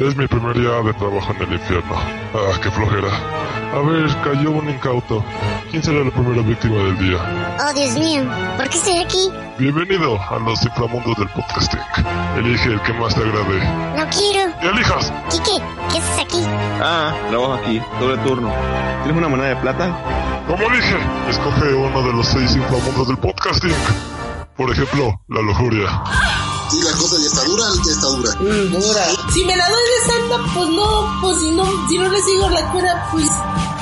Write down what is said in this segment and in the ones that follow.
Es mi primer día de trabajo en el infierno. Ah, qué flojera. A ver, cayó un incauto. ¿Quién será la primera víctima del día? Oh, Dios mío, ¿por qué estoy aquí? Bienvenido a los inframundos del podcasting. Elige el que más te agrade. No quiero. ¡Y elijas! Quique, ¿qué haces aquí? Ah, trabajo aquí, doble turno. ¿Tienes una moneda de plata? Como dije, escoge uno de los seis inframundos del podcasting. Por ejemplo, la lujuria. Si la cosa ya está dura, ya está dura. dura. Si me la doy de santa, pues no, pues si no, si no le sigo la cura, pues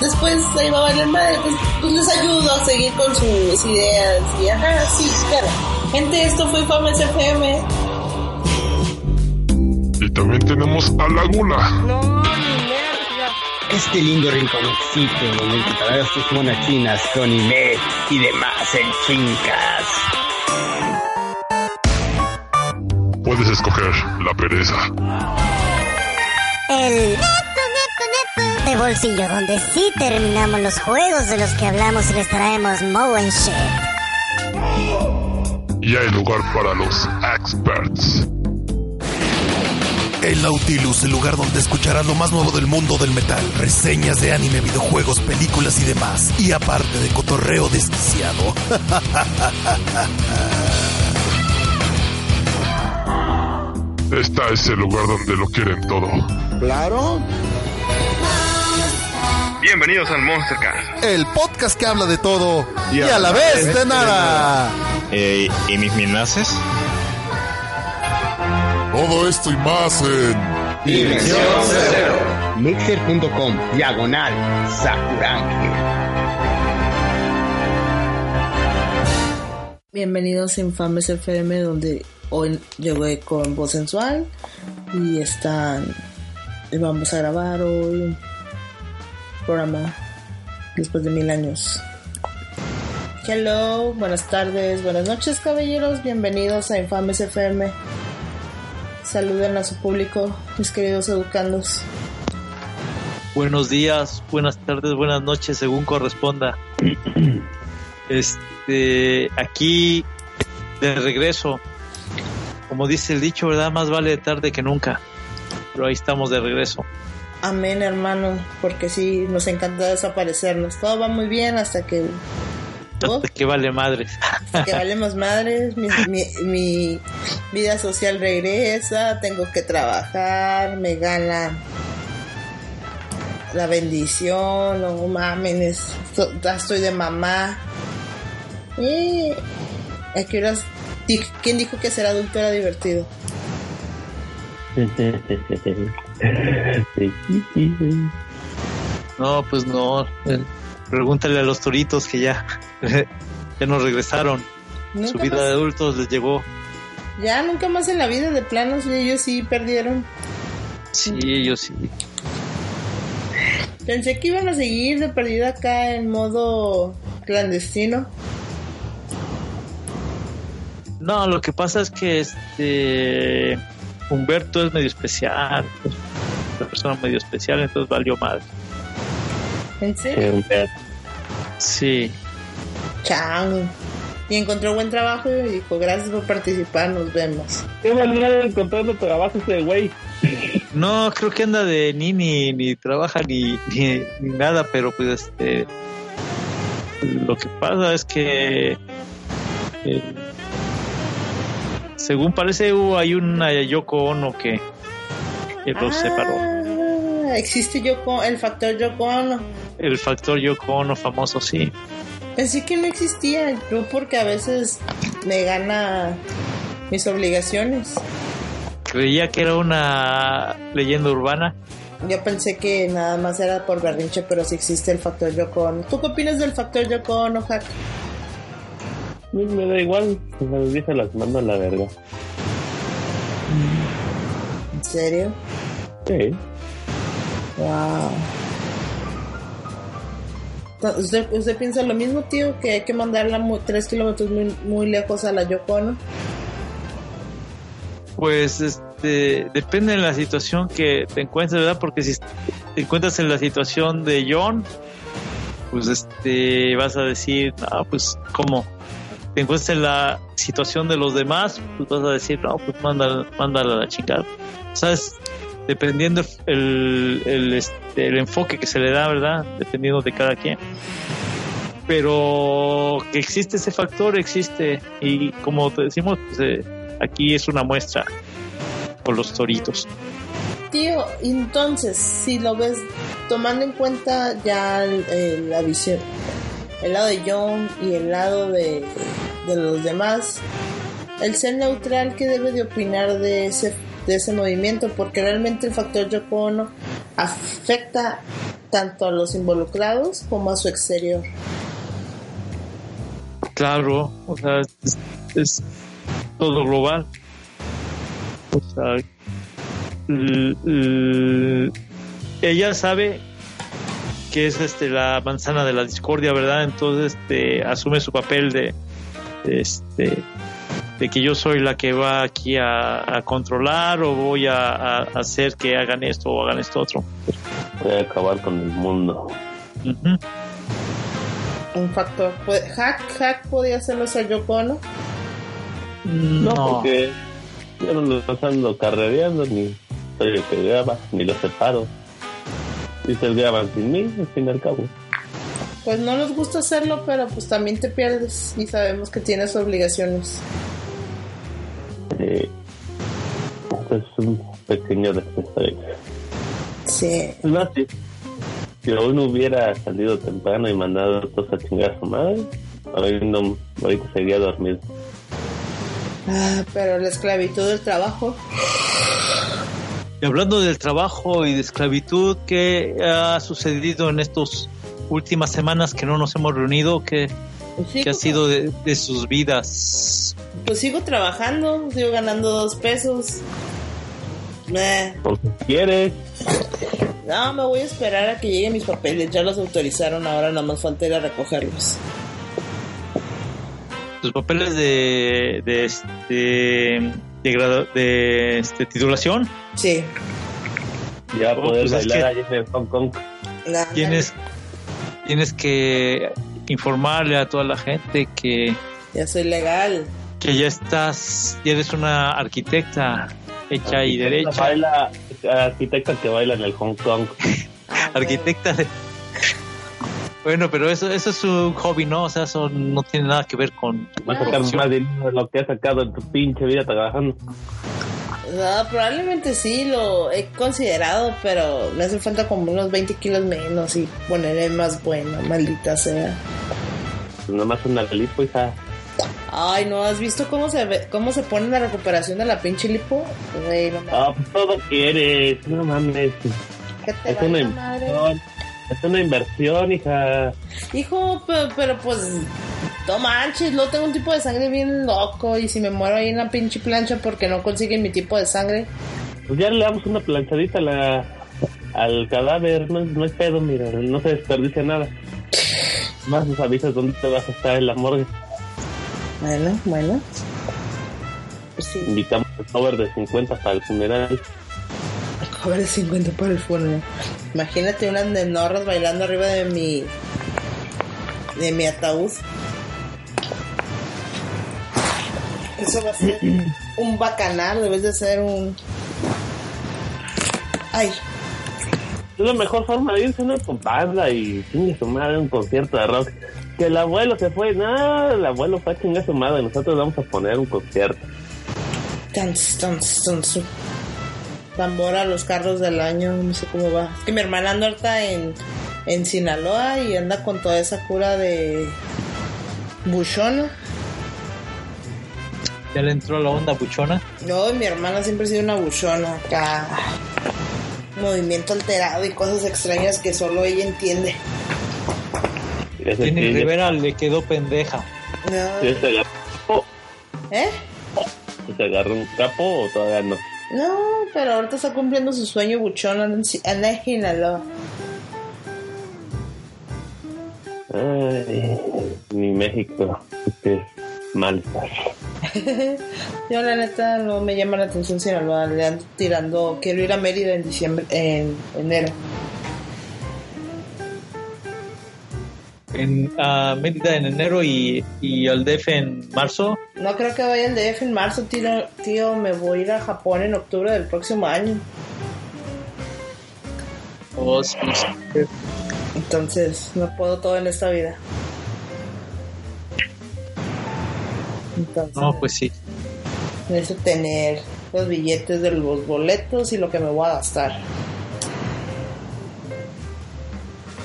después ahí va a valer madre, pues, pues les ayudo a seguir con sus ideas y ajá, sí, claro. Gente, esto fue Fames FM. Y también tenemos a Laguna. No, ni merda. Este lindo rinconcito donde encontrarás tus monachinas con Imet y demás en fincas. Puedes escoger la pereza. El de bolsillo donde sí terminamos los juegos de los que hablamos y les traemos Mo and Shit. Y hay lugar para los experts. El Nautilus, el lugar donde escucharás lo más nuevo del mundo del metal, reseñas de anime, videojuegos, películas y demás. Y aparte de cotorreo desquiciado. Esta es el lugar donde lo quieren todo. Claro. Bienvenidos al Monstercast. el podcast que habla de todo y a la vez de nada. Eh, ¿Y mis minaces? Todo esto y más en Mixer.com, diagonal, Sakurange. Bienvenidos a Infames FM, donde hoy llegué con voz sensual y están. y vamos a grabar hoy un programa después de mil años. Hello, buenas tardes, buenas noches, caballeros. Bienvenidos a Infames FM. Saluden a su público, mis queridos educandos. Buenos días, buenas tardes, buenas noches, según corresponda. Este, aquí de regreso. Como dice el dicho, ¿verdad? Más vale tarde que nunca. Pero ahí estamos de regreso. Amén, hermano, porque sí, nos encanta desaparecernos. Todo va muy bien hasta que. ¿todo? Hasta que vale madres. Hasta que valemos madres, mi, mi, mi vida social regresa, tengo que trabajar, me gana la bendición, no mames, ya estoy de mamá. Eh, ¿a qué horas ¿Quién dijo que ser adulto era divertido? No, pues no. eh, Pregúntale a los toritos que ya, ya nos regresaron. Su vida más- de adultos les llegó. Ya nunca más en la vida de planos ellos sí perdieron. Sí, ellos sí. Pensé que iban a seguir de perdida acá en modo clandestino. No, lo que pasa es que este Humberto es medio especial, pues, una persona medio especial, entonces valió mal. ¿En serio? Sí, Chao. Y encontró buen trabajo y dijo, gracias por participar, nos vemos. ¿Qué manera de encontrar trabajo ese güey? no creo que anda de ni ni, ni trabaja ni, ni, ni nada, pero pues este lo que pasa es que eh, según parece hubo hay una Yoko Ono que, que los separó. Ah, existe Yoko, el factor Yoko Ono. El factor Yoko Ono famoso, sí. Pensé que no existía, yo porque a veces me gana mis obligaciones. Creía que era una leyenda urbana. Yo pensé que nada más era por berrinche, pero sí existe el factor Yoko Ono. ¿Tú qué opinas del factor Yoko Ono, Hack? Me da igual, las viejas las mando a la verga. ¿En serio? Sí. Wow. ¿Usted, ¿Usted piensa lo mismo, tío? Que hay que mandarla muy, tres kilómetros muy, muy lejos a la Yoko Ono. Pues este depende de la situación que te encuentres, ¿verdad? Porque si te encuentras en la situación de John, pues este vas a decir, ah, pues cómo te en la situación de los demás, pues vas a decir, no, pues mándala, mándala a la chingada. ¿Sabes? Dependiendo el, el, este, el enfoque que se le da, ¿verdad? Dependiendo de cada quien. Pero que existe ese factor, existe. Y como te decimos, pues, eh, aquí es una muestra con los toritos. Tío, entonces, si lo ves tomando en cuenta ya el- la visión, el lado de John y el lado de, de los demás, el ser neutral, ¿qué debe de opinar de ese, de ese movimiento? Porque realmente el factor Yoko Ono afecta tanto a los involucrados como a su exterior. Claro, o sea, es, todo global. O sea, ella sabe que es este la manzana de la discordia, ¿verdad? Entonces este, asume su papel de, de, este de que yo soy la que va aquí a, a controlar o voy a, a hacer que hagan esto o hagan esto otro. Voy a acabar con el mundo. Un factor. Pues, Hack, Hack podía hacerlo a Yoko. No, No. porque yo no los ando carrereando, ni soy el que graba, ni los separo. Y se graban sin mí, al fin y al cabo. Pues no nos gusta hacerlo, pero pues también te pierdes y sabemos que tienes obligaciones. Eh, esto es un pequeño desastre. Sí. Es más, si, si aún no hubiera salido temprano y mandado a todos a chingar a su madre, ahorita, no, ahorita seguía dormido. Ah, pero la esclavitud del trabajo. Y hablando del trabajo y de esclavitud, ¿qué ha sucedido en estas últimas semanas que no nos hemos reunido? ¿Qué, qué ha pues, sido de, de sus vidas? Pues sigo trabajando, sigo ganando dos pesos. Porque quieres, No, me voy a esperar a que lleguen mis papeles. Ya los autorizaron, ahora nada más falta ir a recogerlos. Tus papeles de, de, este, de, gradu- de este, titulación. Sí. ya Oh, poder pues es bailar que- allí en Hong Kong. Tienes, tienes que informarle a toda la gente que, Ya soy legal. que ya estás, ya eres una arquitecta hecha y derecha. Baila, arquitecta que baila en el Hong Kong. arquitecta de... Bueno, pero eso, eso es un hobby, ¿no? O sea, eso no tiene nada que ver con... Vas a sacar más dinero de lo que has sacado en tu pinche vida trabajando. No, probablemente sí, lo he considerado, pero me hace falta como unos 20 kilos menos y poneré más bueno, maldita sea. Pues nomás una lipo, hija. Ay, ¿no has visto cómo se ve, cómo se pone la recuperación de la pinche lipo? Güey, no mames. Ah, pues todo quieres. No mames. ¿Qué te Es una madre? inversión. Es una inversión, hija. Hijo, pero, pero pues, no manches, luego tengo un tipo de sangre bien loco y si me muero ahí en la pinche plancha porque no consiguen mi tipo de sangre. Pues ya le damos una planchadita a la, al cadáver. No, no es pedo, mira. No se desperdicia nada. Más nos avisas dónde te vas a estar en la morgue. Bueno, bueno. Pues sí, Indicamos el cover de 50 para el funeral. cobre 50 para el funeral. Imagínate unas nenorras bailando arriba de mi de mi ataúd. Eso va a ser un bacanal, debes de ser un Ay, Es la mejor forma de irse, ¿no? Con banda y chingue su madre un concierto de rock. Que el abuelo se fue, no, el abuelo fue a chingar su madre. Nosotros vamos a poner un concierto. tan, tan, tan, su- tambor a los carros del año, no sé cómo va. Es que mi hermana anda ahorita en, en Sinaloa y anda con toda esa cura de buchona. Ya le entró la onda buchona. No, mi hermana siempre ha sido una buchona acá. movimiento alterado y cosas extrañas que solo ella entiende. Jenny Rivera le quedó pendeja. No. ¿Ya se agarró, ¿Eh? ¿Se agarró un capo o todavía no? No, pero ahorita está cumpliendo su sueño buchón, anda en- Sinaloa. Ay, mi México. Es mal. Yo la neta no me llama la atención Sinaloa, le ando tirando, quiero ir a Mérida en diciembre, en enero. En a Mérida en enero y, y al DF en marzo. No creo que vaya al DF en marzo, tío, tío, me voy a ir a Japón en octubre del próximo año. O sí, sí. Entonces, no puedo todo en esta vida. Entonces, No, pues sí. necesito tener los billetes de los boletos y lo que me voy a gastar.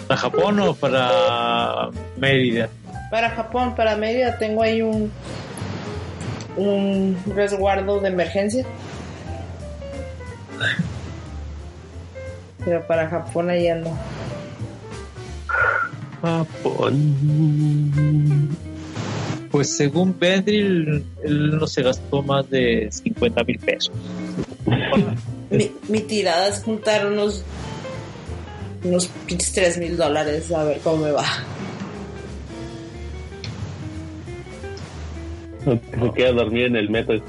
¿Para Japón o para Mérida? Para Japón, para Mérida, tengo ahí un un resguardo de emergencia. Pero para Japón ahí ando. Japón. Pues según Bedril, él no se gastó más de 50 mil pesos. Mi, mi tirada es juntar unos unos pinches 3 mil dólares a ver cómo me va. Se queda a dormir en el metro.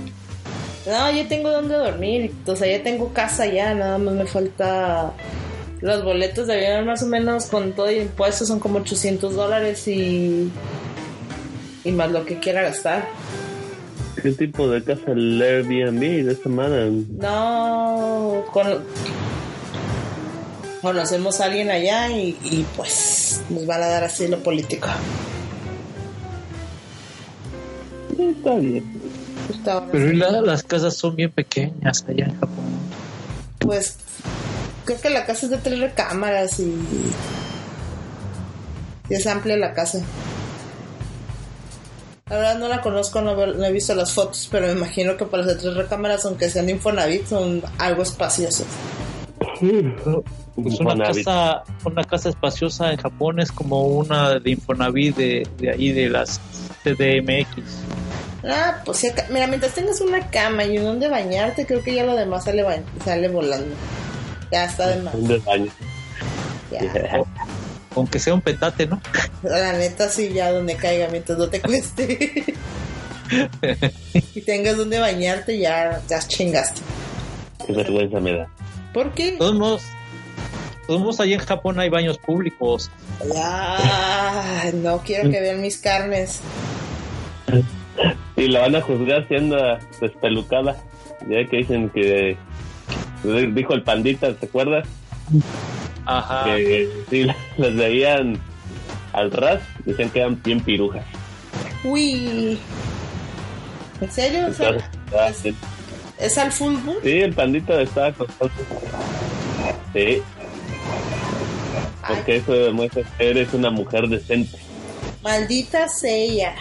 No, ya tengo donde dormir. O sea, ya tengo casa ya. Nada más me falta. Los boletos de avión, más o menos, con todo y impuestos, son como 800 dólares y. Y más lo que quiera gastar. ¿Qué tipo de casa el Airbnb de esta semana? No. Con, conocemos a alguien allá y, y pues nos van a dar asilo político. Está bien. Está- Pero y la- las casas son bien pequeñas allá en Japón. Pues creo que la casa es de tres recámaras y, y es amplia la casa. La verdad no la conozco, no, veo- no he visto las fotos, pero me imagino que para las de tres recámaras, aunque sean de Infonavit, son algo espaciosos. Pues una casa, una casa espaciosa en Japón es como una de Infonavit de, de ahí de las CDMX. Ah, pues acá- mira, mientras tengas una cama y un donde bañarte, creo que ya lo demás sale, sale volando. Ya está de más. Un desbaño. Aunque sea un petate, ¿no? La neta, sí, ya donde caiga, mientras no te cueste. y tengas donde bañarte, ya, ya chingaste. Qué vergüenza me da. ¿Por qué? Todos modos, todos modos, allá en Japón hay baños públicos. Ya, no quiero que vean mis carnes. Y la van a juzgar siendo despelucada. Ya que dicen que. Dijo el pandita, ¿te acuerdas? Ajá. Que sí, las veían al ras, decían que eran bien pirujas. Uy. ¿En serio? O sea, Entonces, ah, sí. ¿Es al fútbol? Sí, el pandita estaba contando. Sí. Porque eso demuestra que eres una mujer decente. Maldita sea.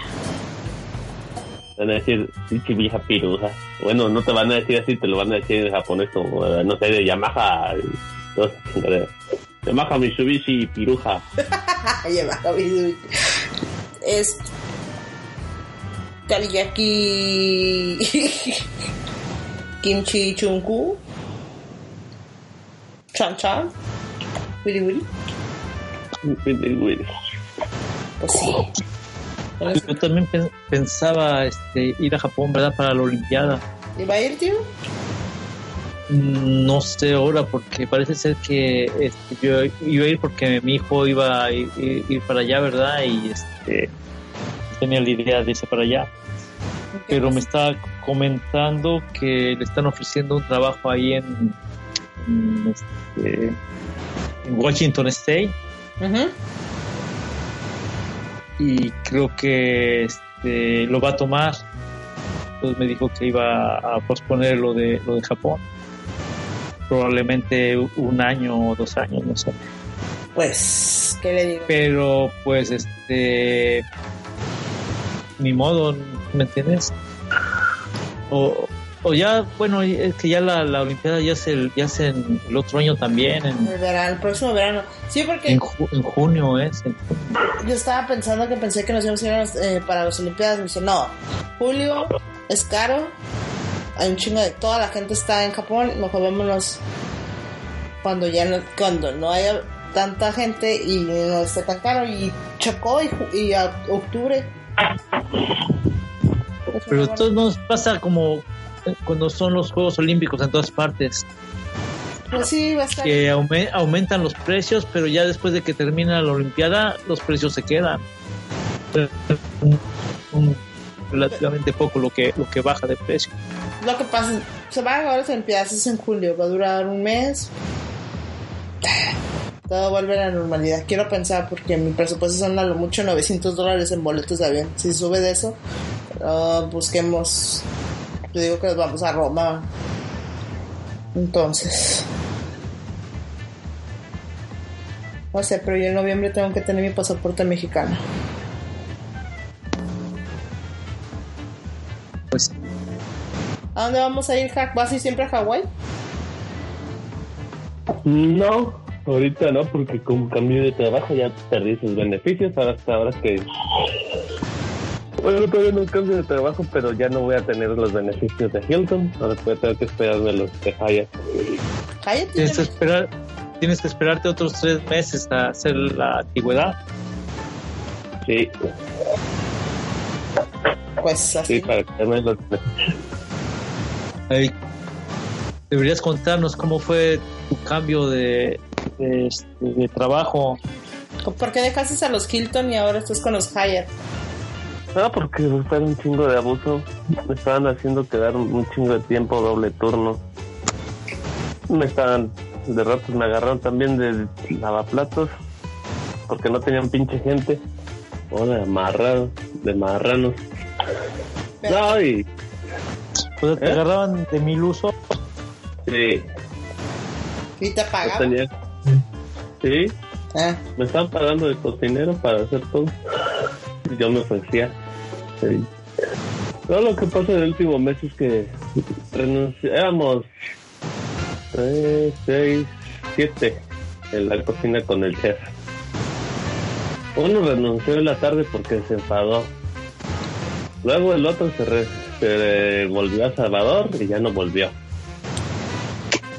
Van a decir, pinche vieja piruja. Bueno, no te van a decir así, te lo van a decir en japonés como, no sé, de Yamaha. y. Yamaha Mitsubishi piruja. Lleva a mi- Es. Teriyaki. Kimchi chunku. Chan chan. Wiri wiri. Pues sí. Yo también pen- pensaba este, ir a Japón, ¿verdad? Para la Olimpiada. ¿Y va a ir, tío? No sé ahora, porque parece ser que este, yo iba a ir porque mi hijo iba a ir, para allá, ¿verdad? Y este, tenía la idea de irse para allá. Pero me estaba comentando que le están ofreciendo un trabajo ahí en, en, este, en Washington State y creo que este, lo va a tomar. Entonces me dijo que iba a posponer lo de, lo de Japón. Probablemente un año o dos años, no sé. Pues, ¿qué le digo? Pero pues este... Ni modo, ¿me entiendes? O, o ya, bueno, es que ya la, la Olimpiada ya es el, ya es en el otro año también, en, El verano, el próximo verano. Sí, porque en, ju- en junio es. en- yo estaba pensando que pensé que nos íbamos a ir a las- eh, para las Olimpiadas. Me dice, no, julio es caro. Hay un chingo de. Toda la gente está en Japón. Mejor vámonos cuando ya no, cuando no haya tanta gente y no esté tan caro. Y chocó y, a octubre. Pero esto nos pasa como cuando son los Juegos Olímpicos en todas partes, Pues sí, que aume- aumentan los precios, pero ya después de que termina la Olimpiada, los precios se quedan. Relativamente poco lo que lo que baja de precio. Lo que pasa, se van a acabar las Olimpiadas es en julio, va a durar un mes. Todo vuelve a la normalidad. Quiero pensar porque mi presupuesto son a lo mucho 900 dólares en boletos de avión. Si sube de eso, busquemos. Yo digo que nos vamos a Roma. Entonces. No sé, pero yo en noviembre tengo que tener mi pasaporte mexicano. Pues ¿A dónde vamos a ir, Jack? ¿Vas a ir siempre a Hawái? No, ahorita no, porque con cambio de trabajo ya perdí sus beneficios. Ahora ahora que. Bueno, todavía no cambio de trabajo, pero ya no voy a tener los beneficios de Hilton. Ahora voy a tener que esperarme los de Hyatt. Hyatt tienes que esperar, tienes que esperarte otros tres meses a hacer la antigüedad. Sí, Pues así. sí, para tener los Deberías contarnos cómo fue tu cambio de, de, este, de trabajo. ¿Por qué dejaste a los Hilton y ahora estás con los Hyatt? No, porque fue un chingo de abuso. Me estaban haciendo quedar un chingo de tiempo, doble turno. Me estaban, de ratos me agarraron también de lavaplatos, porque no tenían pinche gente. O de amarrados, de marranos. No, y O sea, te ¿Eh? agarraban de mil usos. sí, ¿Y te pagaban? Sí, Ah, me estaban pagando de cocinero para hacer todo. Y yo me ofrecía. Sí. Todo lo que pasa en el último mes es que renunciamos tres, seis, siete en la cocina con el chef. Uno renunció en la tarde porque se enfadó. Luego el otro se, re- se volvió a Salvador y ya no volvió.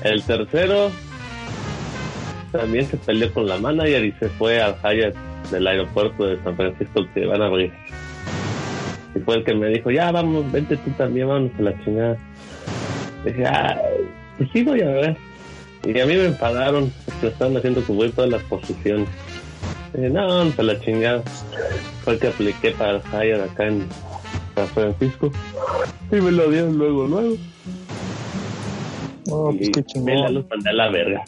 El tercero también se peleó con la manager y se fue al Hyatt del aeropuerto de San Francisco que van a abrir. Y fue el que me dijo, ya vamos, vente tú también, vamos a la chingada. Dije, ah, pues sí voy a ver. Y a mí me enfadaron, porque estaban haciendo cubrir todas las posiciones. Dije, no, vamos a la chingada. Fue el que apliqué para el Hyatt acá en San Francisco. Y me lo dieron luego, luego. Oh, pues qué me la chingón. los mandé a la verga.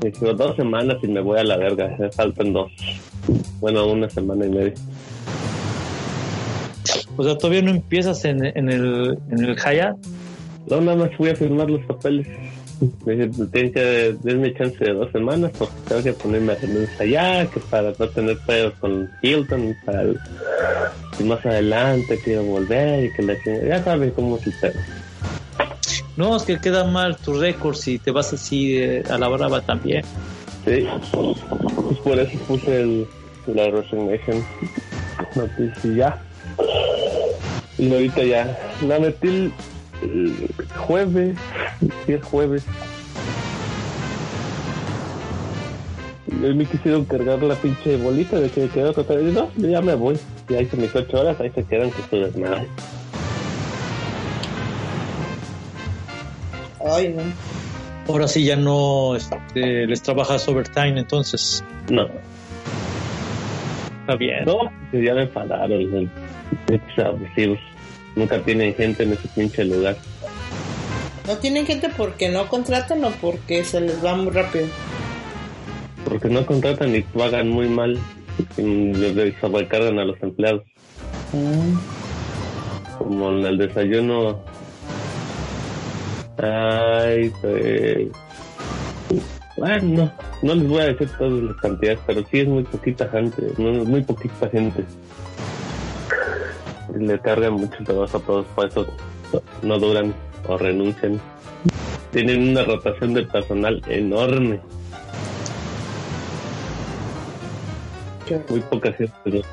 Dije, dos semanas y me voy a la verga. Me faltan dos. Bueno, una semana y media. O sea, todavía no empiezas en, en el, en el Hyatt. No, nada más fui a firmar los papeles. Me dije, tienen que darme chance de dos semanas porque tengo que ponerme a renuncia allá, que para no tener pedos con Hilton, para el- y más adelante quiero volver y que la Ya saben cómo es el pedo. No, es que queda mal tu récord si te vas así eh, a la brava también. Sí, pues por eso puse el, la resignation noticia ya. Y ahorita ya la metí el, el jueves, sí, el jueves. Me quisieron cargar la pinche bolita de que quedó total. Y no, yo ya me voy. Y ahí hice mis ocho horas, ahí se quedan con su desmadre. ay, no. Ahora sí ya no este, les trabajas overtime, entonces No, está bien. no, ya me enfadaron. El, abusivos. Nunca tienen gente en ese pinche lugar. ¿No tienen gente porque no contratan o porque se les va muy rápido? porque no contratan y pagan muy mal y sobrecargan a los empleados. Como en el desayuno. Ay pues bueno no, les voy a decir todas las cantidades pero sí es muy poquita gente no, muy poquita gente le cargan mucho trabajo a todos por eso no duran o renuncian. Tienen una rotación de personal enorme. Muy poca gente, dura-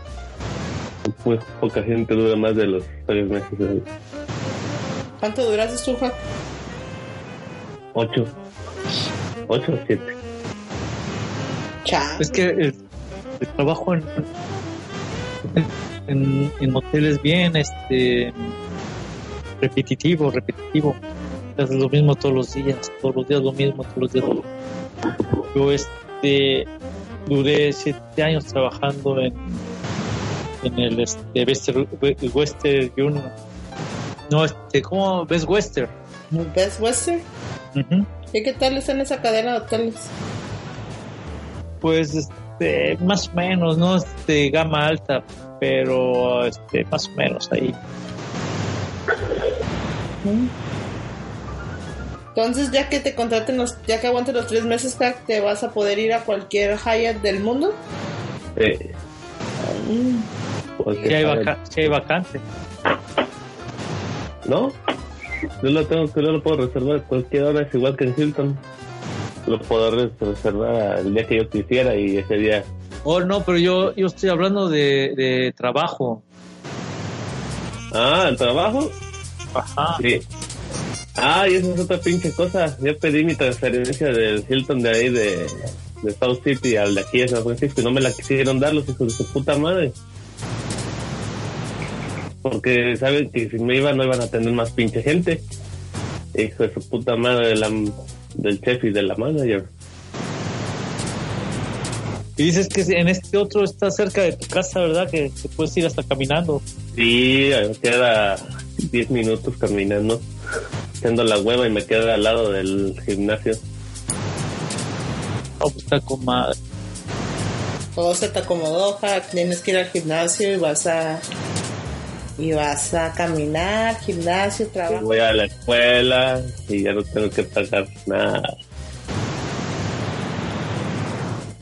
muy poca gente dura más de los tres meses. ¿Cuánto duraste tú, Juan? Ocho. Ocho o siete. Chao. Es que el, el trabajo en, en, en hotel es bien este repetitivo, repetitivo. Haces lo mismo todos los días, todos los días lo mismo, todos los días lo mismo. Yo este duré siete años trabajando en en el este Western, Western Union. No, este, ¿cómo ves Western? ¿Best Western? Ujú. ¿Y qué tal está en esa cadena de hoteles? Pues este, más o menos, no este gama alta, pero este más o menos ahí. Entonces, ya que te contraten los, ya que aguantes los tres meses, crack, te vas a poder ir a cualquier Hyatt del mundo. Eh, porque Si hay, vaca- sí hay vacante. ¿No? Yo lo tengo que yo lo puedo reservar a cualquier hora, es igual que en Hilton. Lo puedo res- reservar el día que yo quisiera y ese día. Oh, no, pero yo, yo estoy hablando de, de trabajo. Ah, ¿el trabajo? Ajá. Sí. Ah, y esa es otra pinche cosa. Yo pedí mi transferencia del Hilton de ahí de, de South City al de aquí de San Francisco y no me la quisieron dar los hijos de su puta madre. Porque saben que si me iba no iban a tener más pinche gente. Hijo de su puta madre de la- del chef y de la manager. Y dices que en este otro está cerca de tu casa, ¿verdad? Que te puedes ir hasta caminando. Sí, me queda 10 minutos caminando, haciendo la hueva y me queda al lado del gimnasio. Oh, pues está con madre. Todo se te acomodó, Jack. Tienes que ir al gimnasio y vas a. Y vas a caminar, gimnasio, trabajo. Voy a la escuela y ya no tengo que pagar nada.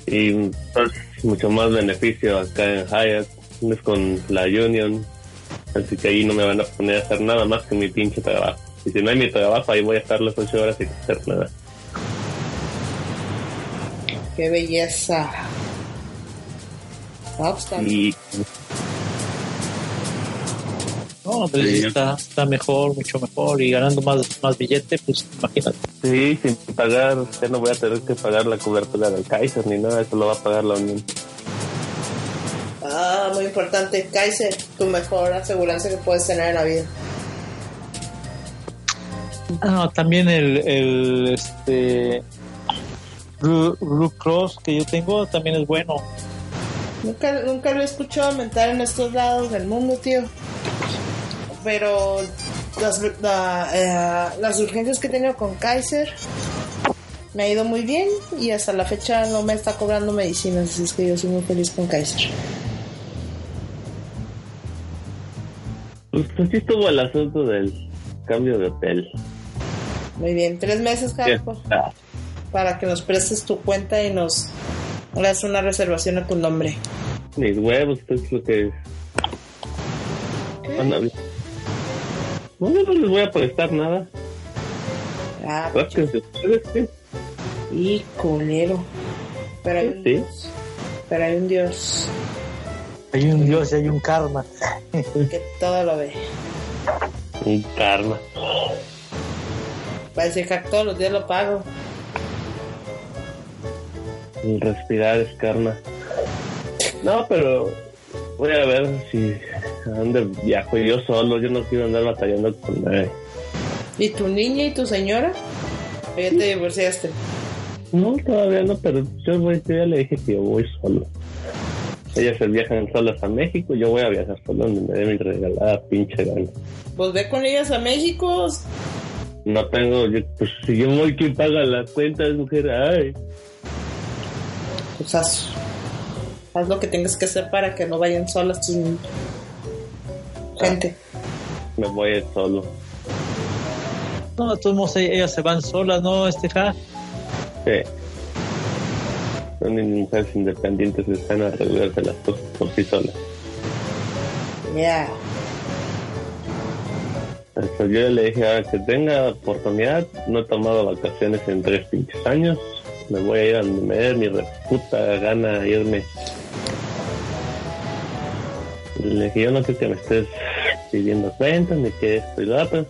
Y pues, mucho más beneficio acá en Hyatt, es con la Union, así que ahí no me van a poner a hacer nada más que mi pinche trabajo. Y si no hay mi trabajo, ahí voy a estar las 8 horas sin hacer nada. Qué belleza. Ah, pues, Y No, pero Sí. está, está mejor, mucho mejor. Y ganando más, más billete, pues imagínate. sí, sin pagar, ya no voy a tener que pagar la cobertura del Kaiser ni nada, eso lo va a pagar la Unión. Ah, muy importante. Kaiser, tu mejor aseguranza que puedes tener en la vida. Ah, también el, el este Blue, Blue Cross que yo tengo también es bueno. Nunca, nunca lo he escuchado mentar en estos lados del mundo, tío. Pero las, la- eh, las urgencias que he tenido con Kaiser me ha ido muy bien y hasta la fecha no me está cobrando medicinas, así es que yo soy muy feliz con Kaiser. Pues así estuvo el asunto del cambio de hotel. Muy bien, tres meses, Carlos, para que nos prestes tu cuenta y nos hagas una reservación a tu nombre. Mis huevos, es lo que bien. No, yo no les voy a prestar nada. Ah, Rásquense ustedes, ¿sí? y culero. Pero hay un Sí. Dios. Pero hay un Dios Hay un Dios y hay un karma. que todo lo ve. Un karma. Decir que todos los días lo pago. El respirar es karma. No, pero voy a ver si a dónde viajo yo solo. Yo no quiero andar batallando con nadie. ¿Y tu niña y tu señora? ¿O ya te divorciaste? No, todavía no, pero yo, voy, yo ya le dije que yo voy solo. Ellas se viajan solas a México, yo voy a viajar solo donde me dé mi regalada pinche gana. Pues ve con ellas a México. No tengo, yo- pues si yo voy, ¿quién paga la cuenta? Es mujer, ay. Pues haz, lo que tengas que hacer para que no vayan solas tus gente. Me voy a ir solo. No, de todos modos ellas se van solas, ¿no, este ja? Sí. Son mujeres independientes que están a arreglarse las cosas por sí solas. Ya. Hasta yo le dije, "Ah, que tenga oportunidad, no he tomado vacaciones en tres pinches años, me voy a ir a donde me dé mi reputa gana irme. Le dije, yo no creo que me estés pidiendo cuentas, ni que esto y lo otro.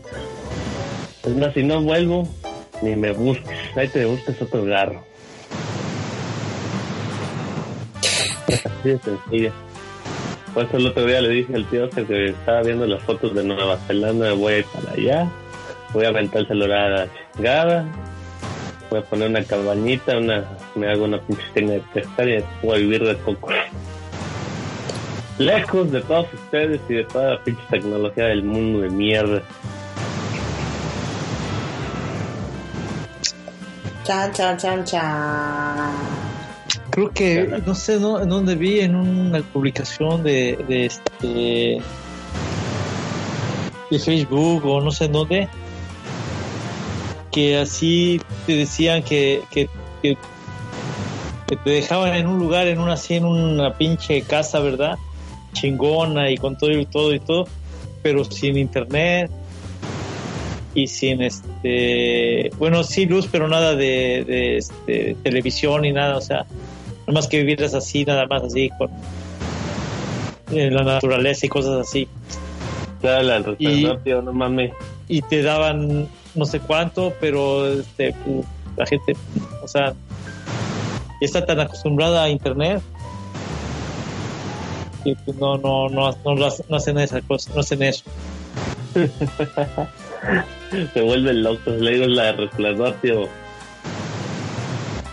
Es más, si no vuelvo, ni me busques, ahí te busques otro garro. Así de sencilla. Por eso el otro día le dije al tío que estaba viendo las fotos de Nueva Zelanda, voy a ir para allá, voy a aventar el celular a la chingada, voy a poner una cabañita, una, me hago una pinche tienda de pescar y voy a vivir de coco. Lejos de todos ustedes y de toda la pinche tecnología del mundo de mierda. Chan, chan, chan, chan. Creo que, no sé ¿no? en dónde vi, en una publicación de, de este de Facebook o no sé en dónde, que así te decían que, que, que, que te dejaban en un lugar, en una así, en una pinche casa, ¿verdad? Chingona y con todo y todo y todo, pero sin internet y sin este, bueno, sí luz, pero nada de, de este, televisión ni nada, o sea, nada más que vivieras así, nada más así, con eh, la naturaleza y cosas así. Ya la Y- rápido, no mames. y te daban no sé cuánto, pero este, pues, la gente, o sea, está tan acostumbrada a internet pues, no, no, no, no, hacen- no hacen esa cosa, no hacen eso. Se vuelven locos, le digo la resplandor, tío.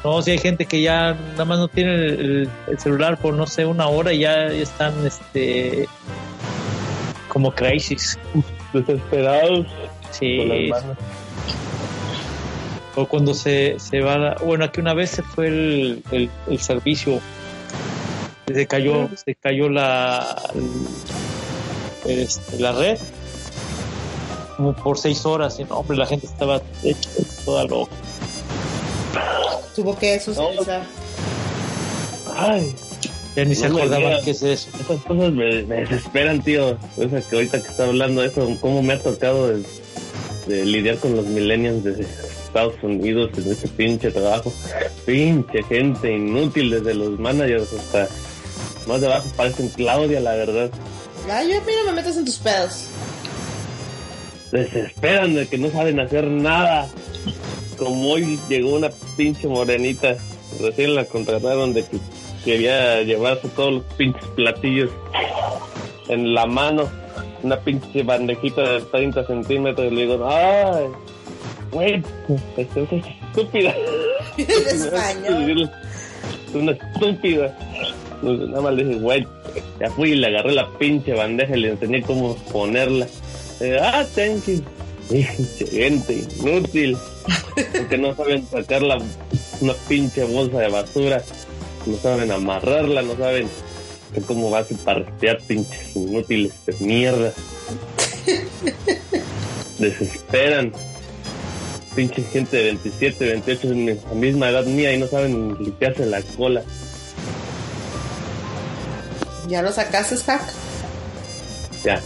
No, si hay gente que ya nada más no tiene el, el celular por no sé una hora y ya, están este como crisis. Desesperados. Sí. con las manos. O cuando se, se va, la- bueno, aquí una vez se fue el, el, el servicio, se cayó, se cayó la, este, la red como por seis horas y no, hombre, la gente estaba hecha toda loca. Tuvo que socializar. Ay, Ya ni se No acordaban qué es eso. Esas cosas me, me desesperan, tío. O sea, que ahorita que está hablando de eso, cómo me ha tocado de, de lidiar con los millennials de Estados Unidos en este pinche trabajo. Pinche gente inútil, desde los managers hasta más de abajo parecen Claudia, la verdad. Ay, yo a mí no me metas en tus pedos. Desesperan de que no saben hacer nada. Como hoy llegó una pinche morenita, recién la contrataron de que quería llevarse todos los pinches platillos en la mano, una pinche bandejita de 30 centímetros. Y le digo, ay, güey, esto es estúpida. En español. Es una estúpida. Nada más le dije, güey, ya fui y le agarré la pinche bandeja y le enseñé cómo ponerla. Eh, ah, thank you. Pinche gente inútil. Porque no saben sacar la, una pinche bolsa de basura. No saben amarrarla, no saben cómo vas a partear pinches inútiles de mierda. Desesperan. Pinche gente de 27, 28, en la misma edad mía y no saben limpiarse la cola. ¿Ya lo sacaste, Hack? Ya.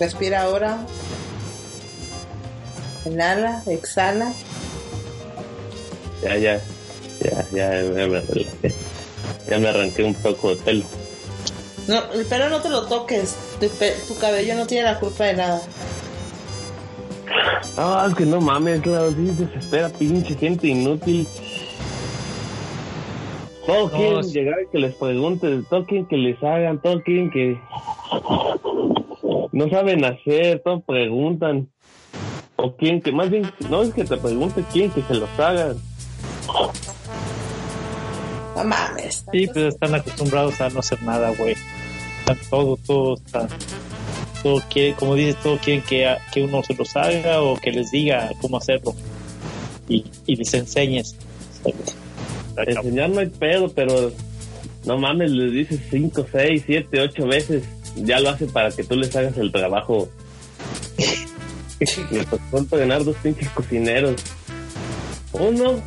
Respira ahora. Inhala, exhala. Ya, ya, ya, ya, ya me relajé. Ya me arranqué un poco de pelo. No, el pelo no te lo toques. Tu, tu cabello no tiene la culpa de nada. Ah, es que no mames, claro, sí desespera, pinche gente inútil. Todos No, quieren llegar y que les pregunten, todos quieren que les hagan, todos quieren que... No saben hacer, todos preguntan. O quieren que, más bien, no es que te pregunten, quieren que se los hagan. No mames. Sí, pues están acostumbrados a no hacer nada, güey. Están todo, todo está. Todo quiere, como dices, todo quieren que, que uno se los haga o que les diga cómo hacerlo. Y, y les enseñes. Enseñar no hay pedo, pero no mames, les dices 5, 6, 7, 8 veces. Ya lo hace para que tú les hagas el trabajo. Me tocó entrenar dos pinches cocineros. Uno,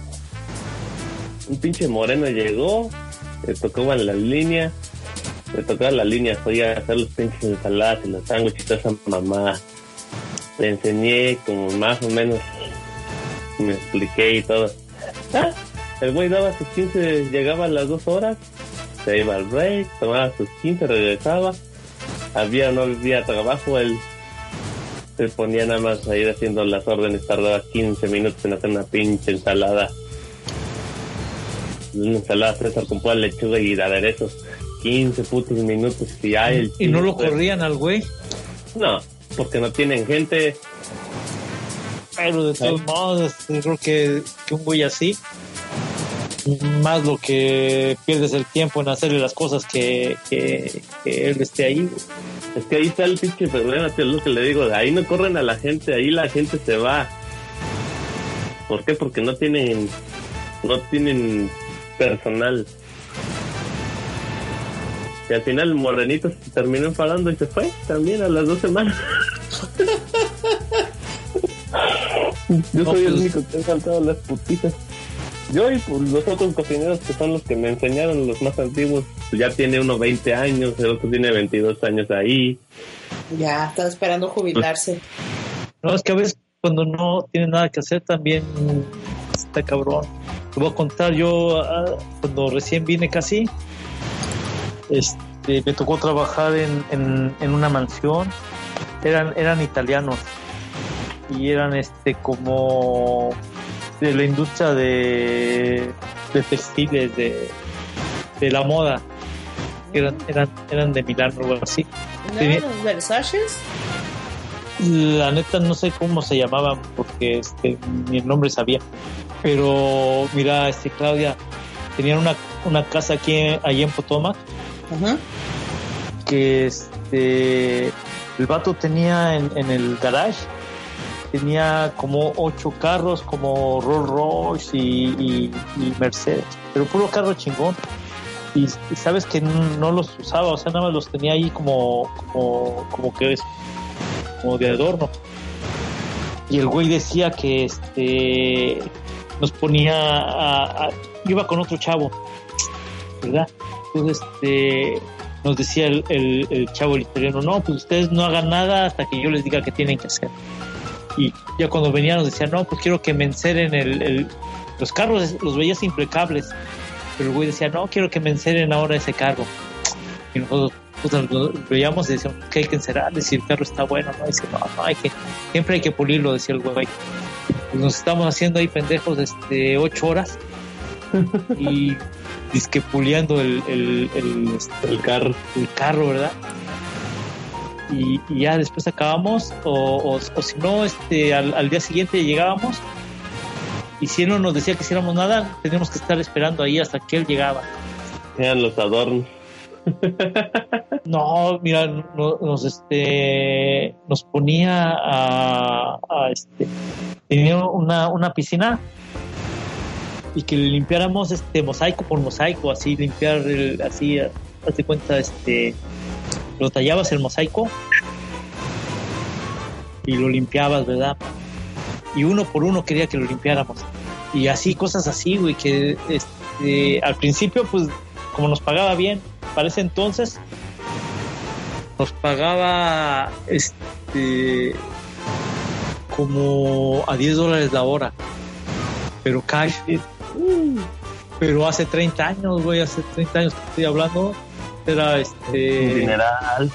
un pinche moreno llegó, le tocó en la línea, le tocaba la línea, fue a hacer los pinches ensaladas y los sándwiches toda esa mamá. Le enseñé como más o menos, me expliqué y todo. Ah, el güey daba sus 15, llegaba a las dos horas, se iba al break, tomaba sus 15, regresaba. Había no había trabajo, él se ponía nada más a ir haciendo las órdenes, tardaba 15 minutos en hacer una pinche ensalada. Una ensalada César con pura lechuga y de aderezos. 15 putos minutos y ya el Y no lo corrían al güey. No, porque no tienen gente. Pero de todos modos, creo que, que un güey así, más lo que pierdes el tiempo en hacerle las cosas que, que, que él esté ahí. Es que ahí está el pinche problema, tío, es lo que le digo. Ahí no corren a la gente, ahí la gente se va. ¿Por qué? Porque no tienen, no tienen personal. Y al final el morenito se terminó enfadando y se fue también a las dos semanas. Yo soy el único que he saltado las putitas. Yo y pues, los otros cocineros que son los que me enseñaron, los más antiguos, pues, ya tiene uno 20 años, el otro tiene 22 años ahí. Ya, estaba esperando jubilarse. No, es que a veces cuando no tiene nada que hacer también está cabrón. Te voy a contar, yo ah, cuando recién vine casi, este, me tocó trabajar en, en, en una mansión. Eran, eran italianos y eran este como de la industria de, de textiles, de, de la moda. Eran, eran, eran de Milán o algo así. ¿No eran los Versaces? la neta no sé cómo se llamaban porque este, ni el nombre sabía. Pero mira, este Claudia, tenían una, una casa aquí allí en Potomac que este el vato tenía en, en el garage tenía como ocho carros como Rolls Royce y, Mercedes, pero puro carro chingón. Y, sabes que no, los usaba, o sea, nada más los tenía ahí como, como, como que es, como de adorno. Y el güey decía que este nos ponía a, iba con otro chavo, ¿verdad? Entonces este nos decía el, el, el chavo el italiano, no, pues ustedes no hagan nada hasta que yo les diga qué tienen que hacer. Y ya cuando venía nos decía, no, pues quiero que me enceren el, el- los carros, los veías impecables. Pero el güey decía, no, quiero que me enceren ahora ese carro. Y nosotros pues, nos- veíamos y decíamos que hay que encerrar, si el carro está bueno, ¿no? Dice, no, no, hay que, siempre hay que pulirlo, decía el güey. Pues nos estamos haciendo ahí pendejos este, ocho horas y disque puliendo el, el, el, este, El carro. el carro, ¿verdad? Y, y ya después acabamos, o, o, o si no, este, al, al día siguiente llegábamos y si él no nos decía que hiciéramos nada, teníamos que estar esperando ahí hasta que él llegaba. Eran los adornos. No, mira, no- nos este nos ponía a, a, este tenía una, una piscina y que le limpiáramos este mosaico por mosaico, así limpiar el, así haz de cuenta este lo tallabas el mosaico y lo limpiabas, ¿verdad? Y uno por uno quería que lo limpiáramos. Y así, cosas así, güey, que este, al principio, pues, como nos pagaba bien, para ese entonces, nos pagaba este como a 10 dólares la hora, pero cash. Pero hace 30 años, güey, hace 30 años que estoy hablando, era este. Un dineral.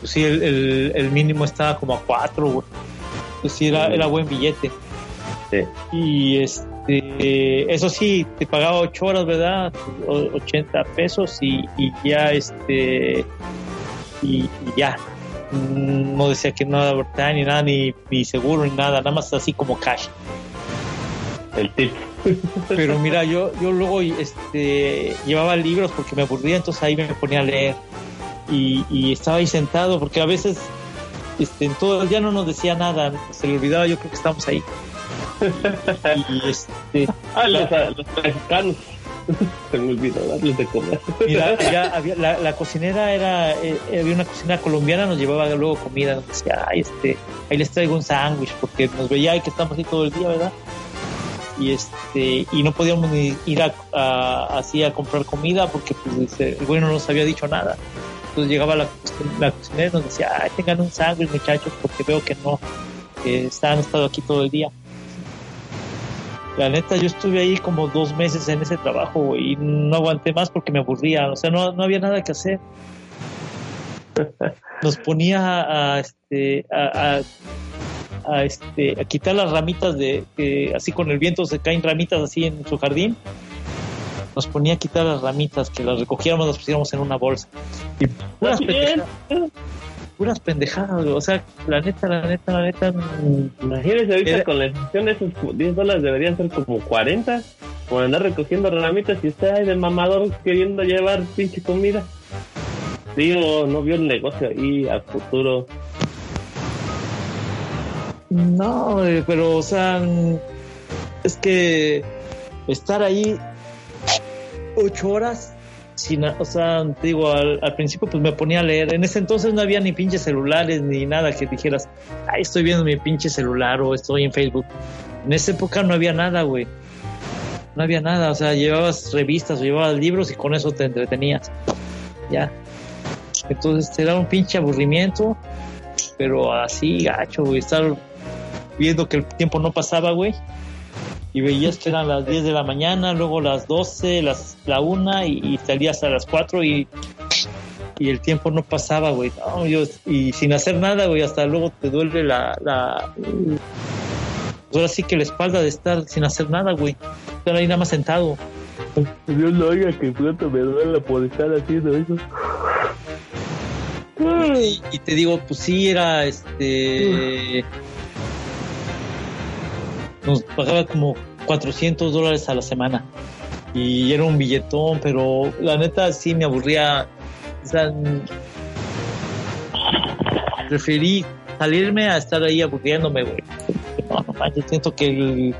Pues sí, el, el, el mínimo estaba como a 4, güey. Pues sí, era, era buen billete. Sí. Y este, eso sí, te pagaba 8 horas, ¿verdad? O- 80 pesos y, y ya, este, y, y ya. Mm, No decía que nada de ni nada, ni, ni seguro, ni nada, nada más así como cash. El tip. Pero mira, yo, yo luego este, llevaba libros porque me aburría, entonces ahí me ponía a leer. Y, y estaba ahí sentado porque a veces este, en todo el día no nos decía nada, se le olvidaba, yo creo que estábamos ahí. Y, y, este, Ah, los, los mexicanos. Se me olvidó darles de comer. Mira, ya había, la, la cocinera era, eh, había una cocinera colombiana, nos llevaba luego comida, nos decía, ay, este, ahí les traigo un sándwich, porque nos veía ahí que estamos ahí todo el día, ¿verdad? Y este, y no podíamos ni ir a, así a comprar comida porque pues, el güey no nos había dicho nada. Entonces llegaba la, cocinera y nos decía, ay, tengan un sándwich muchachos, porque veo que no, que han estado aquí todo el día. La neta, yo estuve ahí como dos meses en ese trabajo y no aguanté más porque me aburría, o sea, no, no había nada que hacer. Nos ponía a, este, a, a, este, a quitar las ramitas de, que así con el viento se caen ramitas así en su jardín. Nos ponía a quitar las ramitas, que las recogiéramos, las pusiéramos en una bolsa. Y puras pendejadas, puras pendejadas, o sea, la neta, la neta, la neta. Imagínense ahorita Era- con la inflación esos 10 dólares deberían ser como 40 por andar recogiendo ramitas y usted ahí de mamador queriendo llevar pinche comida. Digo, no vio el negocio ahí a futuro. No, pero, o sea, es que estar ahí ocho horas, sin, o sea, te digo, al, al principio pues me ponía a leer. En ese entonces no había ni pinches celulares ni nada que dijeras, ay, estoy viendo mi pinche celular o estoy en Facebook. En esa época no había nada, güey. No había nada, o sea, llevabas revistas o llevabas libros y con eso te entretenías. Ya. Entonces te da un pinche aburrimiento, pero así gacho, güey, estar viendo que el tiempo no pasaba, güey. Y veías que eran las 10 de la mañana, luego las 12, las, la 1 y, y salías a las 4 y, y el tiempo no pasaba, güey. No, yo- y sin hacer nada, güey, hasta luego te duele la... la ahora sí que la espalda de estar sin hacer nada, güey. Estar ahí nada más sentado. Dios lo oiga que pronto me duele por estar haciendo eso. Y, y te digo, pues sí, era este. Nos pagaba como 400 dólares a la semana. Y era un billetón, pero la neta sí me aburría. O sea, preferí salirme a estar ahí aburriéndome, güey. No, no manches, siento que el,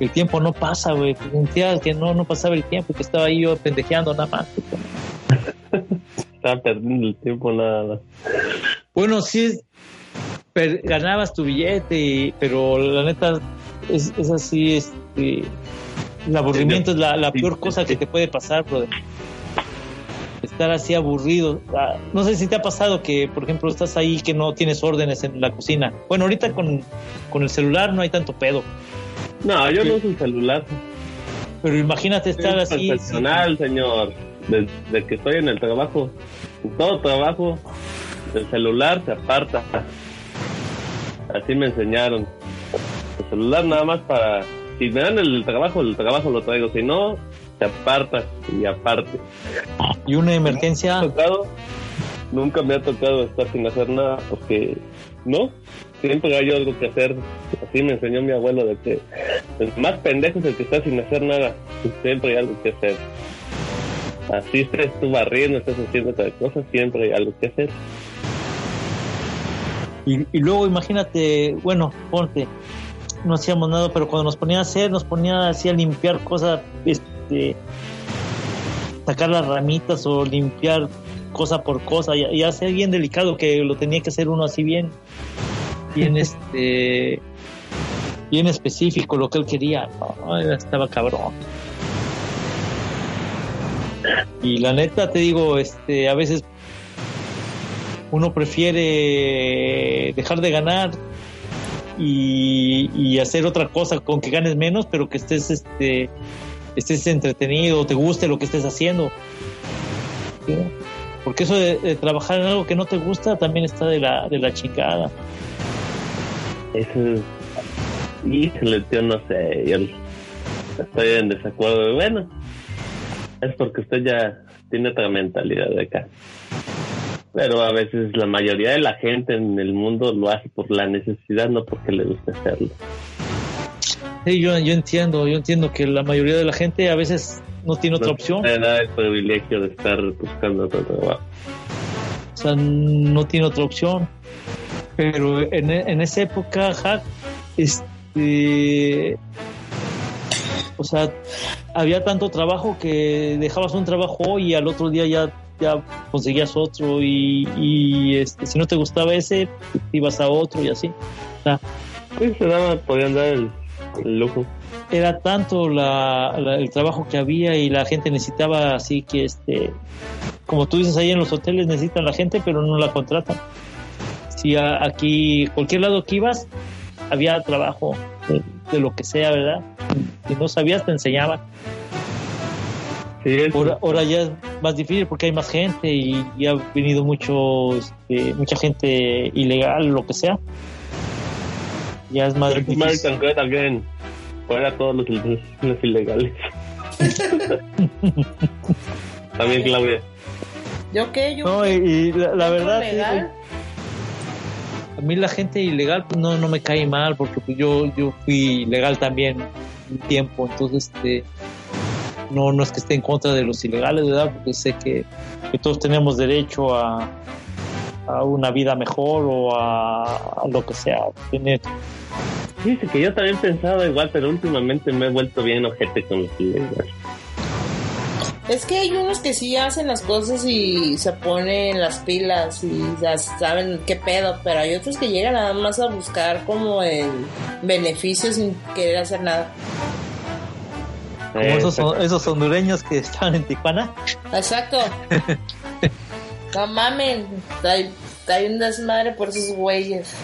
el tiempo no pasa, güey. Sentía que no, no pasaba el tiempo, que estaba ahí yo pendejeando nada más. Estaba perdiendo el tiempo nada más. Bueno, sí, ganabas tu billete, y- pero la neta es, es así, este, el aburrimiento es la, la peor cosa que te puede pasar, brother. Estar así aburrido. Ah, No sé si te ha pasado que, por ejemplo, estás ahí que no tienes órdenes en la cocina. Bueno, ahorita con, con el celular no hay tanto pedo. No, yo no uso el celular. Pero imagínate estar Es así. profesional, señor. Desde que estoy en el trabajo, en todo trabajo, el celular se aparta. Así me enseñaron. El celular nada más para... Si me dan el trabajo, el trabajo lo traigo. Si no, se aparta y aparte. Y una emergencia. ¿Me tocado? Nunca me ha tocado estar sin hacer nada porque... ¿No? Siempre hay algo que hacer. Así me enseñó mi abuelo de que el más pendejo es el que está sin hacer nada. Siempre hay algo que hacer. Así estés tú barriendo, estás haciendo otra cosa, siempre hay algo que hacer. Y, y luego imagínate, bueno, ponte, no hacíamos nada, pero cuando nos ponía a hacer, nos ponía así a limpiar cosas, este, sacar las ramitas o limpiar cosa por cosa, y, y hacer bien delicado que lo tenía que hacer uno así bien, bien este, bien específico lo que él quería, no, estaba cabrón. Y la neta te digo, este, a veces uno prefiere dejar de ganar y, y hacer otra cosa con que ganes menos, pero que estés este estés entretenido, te guste lo que estés haciendo. Porque eso de, trabajar en algo que no te gusta también está de la, de la chingada. Eso es... Híjole, yo no sé, yo estoy en desacuerdo. Bueno, es porque usted ya tiene otra mentalidad de acá. Pero a veces la mayoría de la gente en el mundo lo hace por la necesidad, no porque le guste hacerlo. Sí, yo, yo entiendo, yo entiendo que la mayoría de la gente a veces no tiene otra no opción. No da el privilegio de estar buscando otro trabajo. O sea, no tiene otra opción. Pero en, en esa época, Hack, este. O sea, había tanto trabajo que dejabas un trabajo y al otro día ya, ya conseguías otro. Y, y este, si no te gustaba ese, ibas a otro y así. O sea, Sí, se daba, podían dar el, el lujo. era tanto la, la- el trabajo que había y la gente necesitaba así que este como tú dices ahí en los hoteles necesitan la gente pero no la contratan si a- aquí cualquier lado que ibas había trabajo de, de lo que sea, ¿verdad? Si no sabías, te enseñaban. Sí, Ahora, ahora ya es más difícil porque hay más gente y, y ha venido mucho, este, mucha gente ilegal, lo que sea. Ya es más difícil. American Again. Fuera todos los, los ilegales. También Claudia. ¿Yo qué? Yo No, y, y la, la verdad, legal. a mí la gente ilegal pues, no, no me cae mal porque pues, yo, yo fui ilegal también un tiempo, entonces este, no, no es que esté en contra de los ilegales, ¿verdad? Porque sé que, que todos tenemos derecho a, a una vida mejor o a, a lo que sea, tener Dice que yo también pensaba igual, pero últimamente me he vuelto bien ojete con los ilegales. Es que hay unos que sí hacen las cosas y se ponen las pilas y ya saben qué pedo, pero hay otros que llegan nada más a buscar como el beneficio sin querer hacer nada. Como Eh, esos, esos hondureños que estaban en Tijuana. Exacto. no mamen, hay, hay un desmadre por esos güeyes.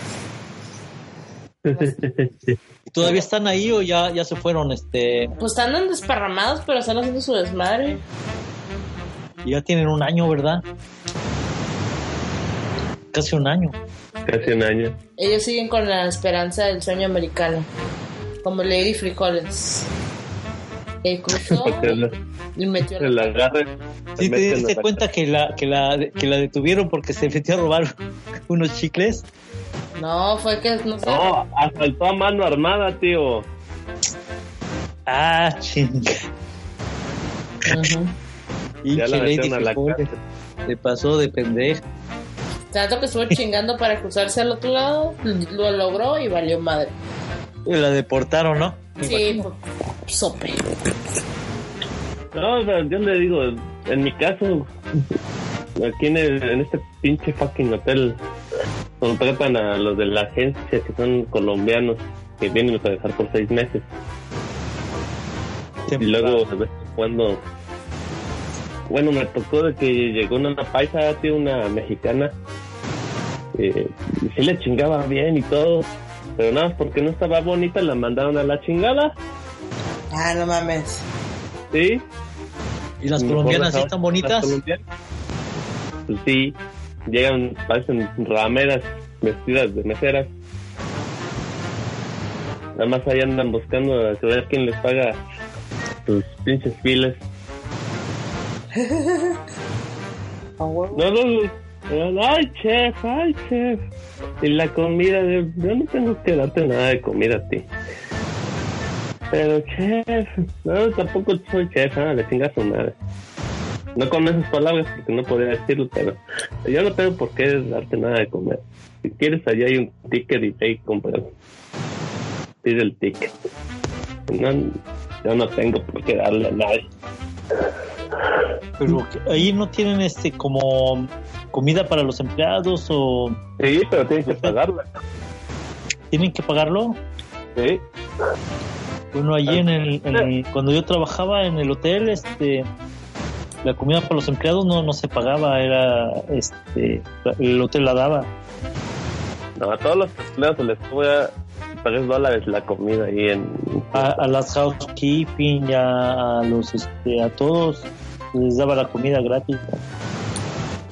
¿Todavía están ahí o ya, ya se fueron? Este, Pues están desparramados, pero están haciendo su desmadre. ya tienen un año, ¿verdad? Casi un año. Casi un año. Ellos siguen con la esperanza del sueño americano, como Lady Frijoles. Que cruzó y metió la agarre. ¿Sí se te diste cuenta que la, que, la, que la detuvieron porque se metió a robar unos chicles? No, fue que no sé. No, asaltó a mano armada, tío. Ah, chinga. Ujú. Ya la metieron a la cárcel. Se pasó de pendejo. Tanto que estuvo chingando para cruzarse al otro lado, lo logró y valió madre. Y la deportaron, ¿no? Sí, sope. No, o sea, yo le digo, en mi caso, aquí en, el- en este pinche fucking hotel, contratan a los de la agencia que son colombianos que vienen a dejar por seis meses. Y luego, de vez en cuando, bueno, me tocó de que llegó una paisa, tío, una mexicana, eh, y sí le chingaba bien y todo, pero nada, más porque no estaba bonita, la mandaron a la chingada, Ah, no mames. ¿sí? ¿Y las colombianas sí están bonitas? Pues sí, llegan, parecen rameras vestidas de meseras. Nada más ahí andan buscando a saber quién les paga sus pinches files. No, no, no, ay chef, ay chef. Y la comida, de- yo no tengo que darte nada de comida a ti. Pero chef, no, tampoco soy chef, ah, le chingas su madre. No con esas palabras porque no podría decirlo, pero yo no tengo por qué darte nada de comer. Si quieres, allá hay un ticket y ve y compra. Pide el ticket. No, yo no tengo por qué darle a nadie. Pero ahí no tienen este como comida para los empleados o Sí, pero tienes que pagarla. tienen que pagarlo. Sí. Bueno, allí en el, en el- cuando yo trabajaba en el hotel, este, la comida para los empleados no, no se pagaba, era, este, el hotel la daba. No, a todos los empleados se les puede pagar dólares la comida ahí en... A, a las housekeeping, a, a los, este, a todos les daba la comida gratis.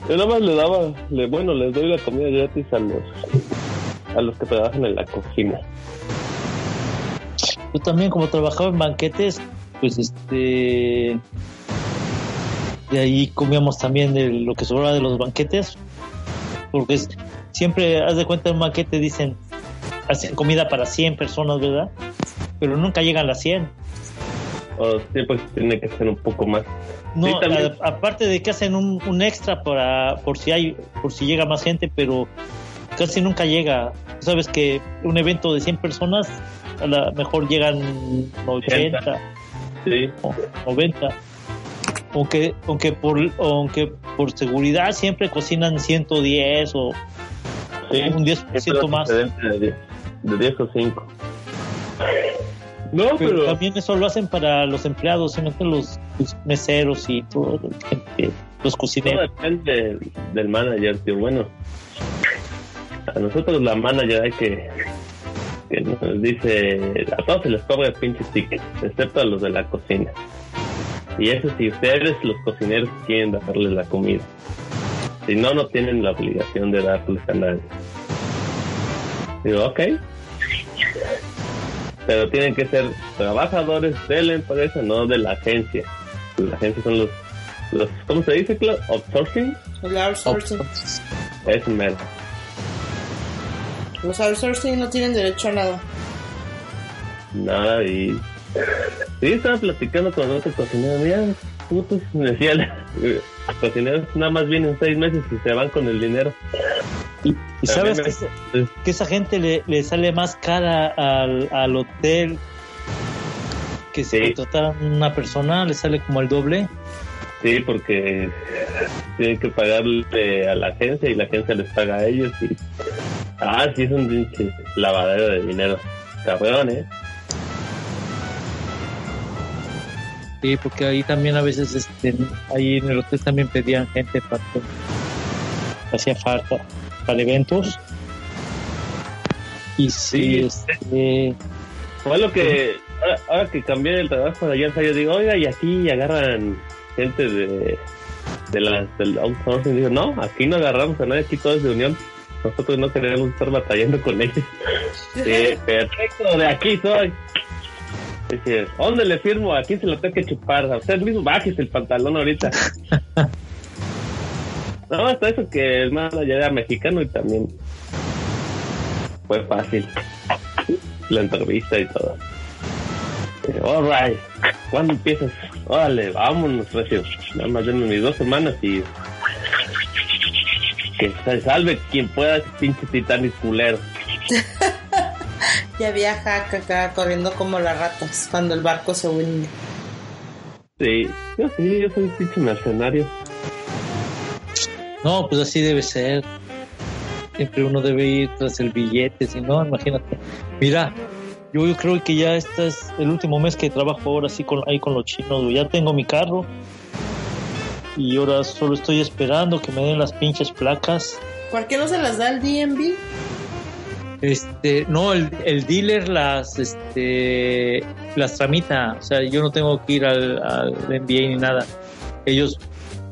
Yo nada más le daba, le, bueno, les doy la comida gratis a los a los que trabajan en la cocina. Yo también como trabajaba en banquetes, pues este de ahí comíamos también de lo que sobraba de los banquetes, porque es- siempre haz de cuenta en un banquete dicen hacen comida para 100 personas, ¿verdad? Pero nunca llegan las 100. O siempre tiene que ser un poco más. No, Sí, también. a- aparte de que hacen un, un extra para por si hay por si llega más gente, pero casi nunca llega. Sabes que un evento de 100 personas a lo mejor llegan 80 Sí. o 90. Aunque aunque por aunque por seguridad siempre cocinan 110 o Sí. un 10% más. De 10, de 10 o 5. No, Pero, pero... también eso lo hacen para los empleados, ¿sí? los, los meseros y todo, gente, los Todo cocineros. depende del manager, tío. Bueno, a nosotros la manager hay que que nos dice a todos se les cobra el pinche ticket, excepto a los de la cocina. Y eso si ustedes, los cocineros, quieren darles la comida. Si no, no tienen la obligación de darles a nadie. Digo, ok. Pero tienen que ser trabajadores de la empresa, no de la agencia. La agencia son los, los ¿cómo se dice? Outsourcing. El outsourcing. Es mero. Los outsourcing no tienen derecho a nada. Nada, y. Sí, estaba platicando con otro cocinero. Mira, putos, me decía, los cocineros nada más vienen seis meses y se van con el dinero. Y, y sabes que, esa- que esa gente le, le sale más cara al, al hotel que si contrataran una persona, le sale como el doble. Sí, porque tienen que pagarle a la agencia y la agencia les paga a ellos. Y... Ah, sí, es un pinche lavadero de dinero. Cabrón, ¿eh? Sí, porque ahí también a veces, este, ahí en el hotel también pedían gente para hacía falta para eventos. Y sí, este, Fue lo que, ahora, ahora que cambié el trabajo de allá, yo digo, oiga, y aquí agarran gente de, de las del outsourcing. Digo, no, aquí no agarramos a nadie, aquí todo es de unión. Nosotros no queremos estar batallando con ellos. Sí, perfecto, de aquí soy. Dice, ¿dónde le firmo? Aquí se lo tengo que chupar. A usted mismo bájese el pantalón ahorita. no, hasta eso que el man allá era mexicano y también fue fácil. La entrevista y todo. All right. ¿Cuándo empiezas? Órale, vámonos, Recio. Nada más denme mis dos semanas y que se salve quien pueda ese pinche Titanic culero. Ya viaja acá corriendo como las ratas cuando el barco se hunde. Sí, yo sí, yo soy un pinche mercenario. no, pues así debe ser. Siempre uno debe ir tras el billete, si no, imagínate. Mira, yo, yo creo que ya este es el último mes que trabajo ahora sí con, ahí con los chinos. Ya tengo mi carro y ahora solo estoy esperando que me den las pinches placas. ¿Por qué no se las da el DMV? Este, no, el, el dealer las, este, las tramita. O sea, yo no tengo que ir al, al NBA ni nada. Ellos,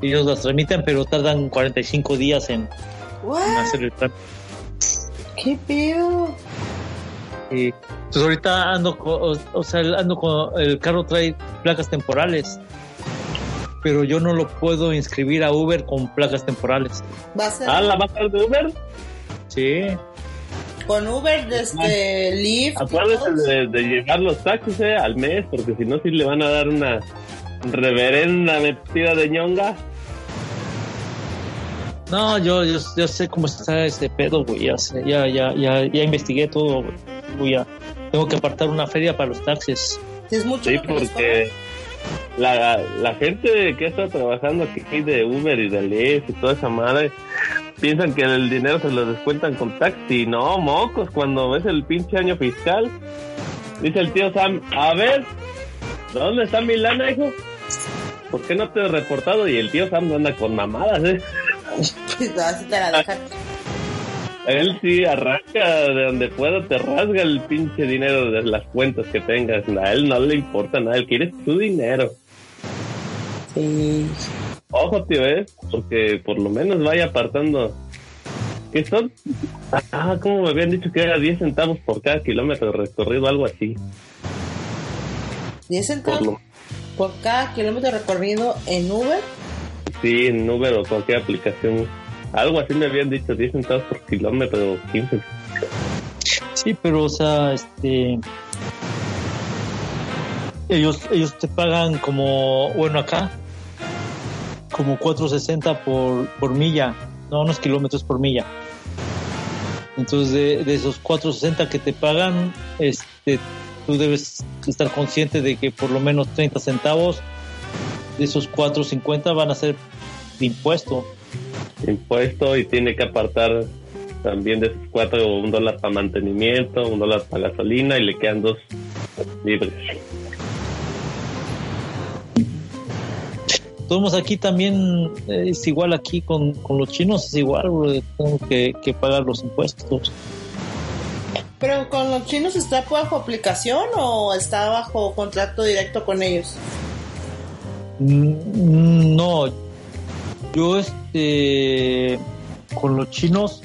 ellos las tramitan, pero tardan 45 días en, hacer el trámite. ¿Qué pedo? Y, pues ahorita ando, co- o, o sea, ando con el carro trae placas temporales, pero yo no lo puedo inscribir a Uber con placas temporales. ¿Va a Ah, ¿la vas a de Uber? Sí. con Uber desde Lyft? Acuérdese de, de llevar los taxis eh, al mes, porque si no, sí le van a dar una reverenda metida de ñonga. No, yo, yo, yo sé cómo está ese pedo, güey. Ya, sé, ya, ya, ya, ya investigué todo, güey. Ya. Tengo que apartar una feria para los taxis. ¿Es mucho Sí, porque la, la gente que está trabajando aquí de Uber y de Lyft y toda esa madre piensan que el dinero se lo descuentan con taxi. No, mocos, cuando ves el pinche año fiscal, dice el tío Sam, a ver, ¿dónde está mi lana, hijo? ¿Por qué no te he reportado? Y el tío Sam no anda con mamadas, ¿eh? Así te la dejan. Él sí arranca de donde pueda, te rasga el pinche dinero de las cuentas que tengas. A él no le importa nada, él quiere su dinero. Sí. Ojo, tío, ¿eh? Porque por lo menos vaya apartando. ¿Qué son? Ah, como me habían dicho que era 10 centavos por cada kilómetro recorrido, algo así. 10 Por centavos lo, por cada kilómetro recorrido en Uber. sí, en Uber o cualquier aplicación. Algo así me habían dicho, 10 centavos por kilómetro o 15. Sí, pero, o sea, este. Ellos, ellos te pagan como, bueno, acá, como 4.60 por, por milla, no, unos kilómetros por milla. Entonces, de, de esos 4.60 que te pagan, este, tú debes estar consciente de que por lo menos 30 centavos de esos 4.50 van a ser de impuesto. Impuesto y tiene que apartar también de esos cuatro un dólar para mantenimiento, un dólar para gasolina y le quedan dos libres. Todos aquí también eh, es igual aquí con, con los chinos, es igual, bro, tengo que, que pagar los impuestos. Pero con los chinos está bajo aplicación o está bajo contrato directo con ellos? Mm, No, yo este con los chinos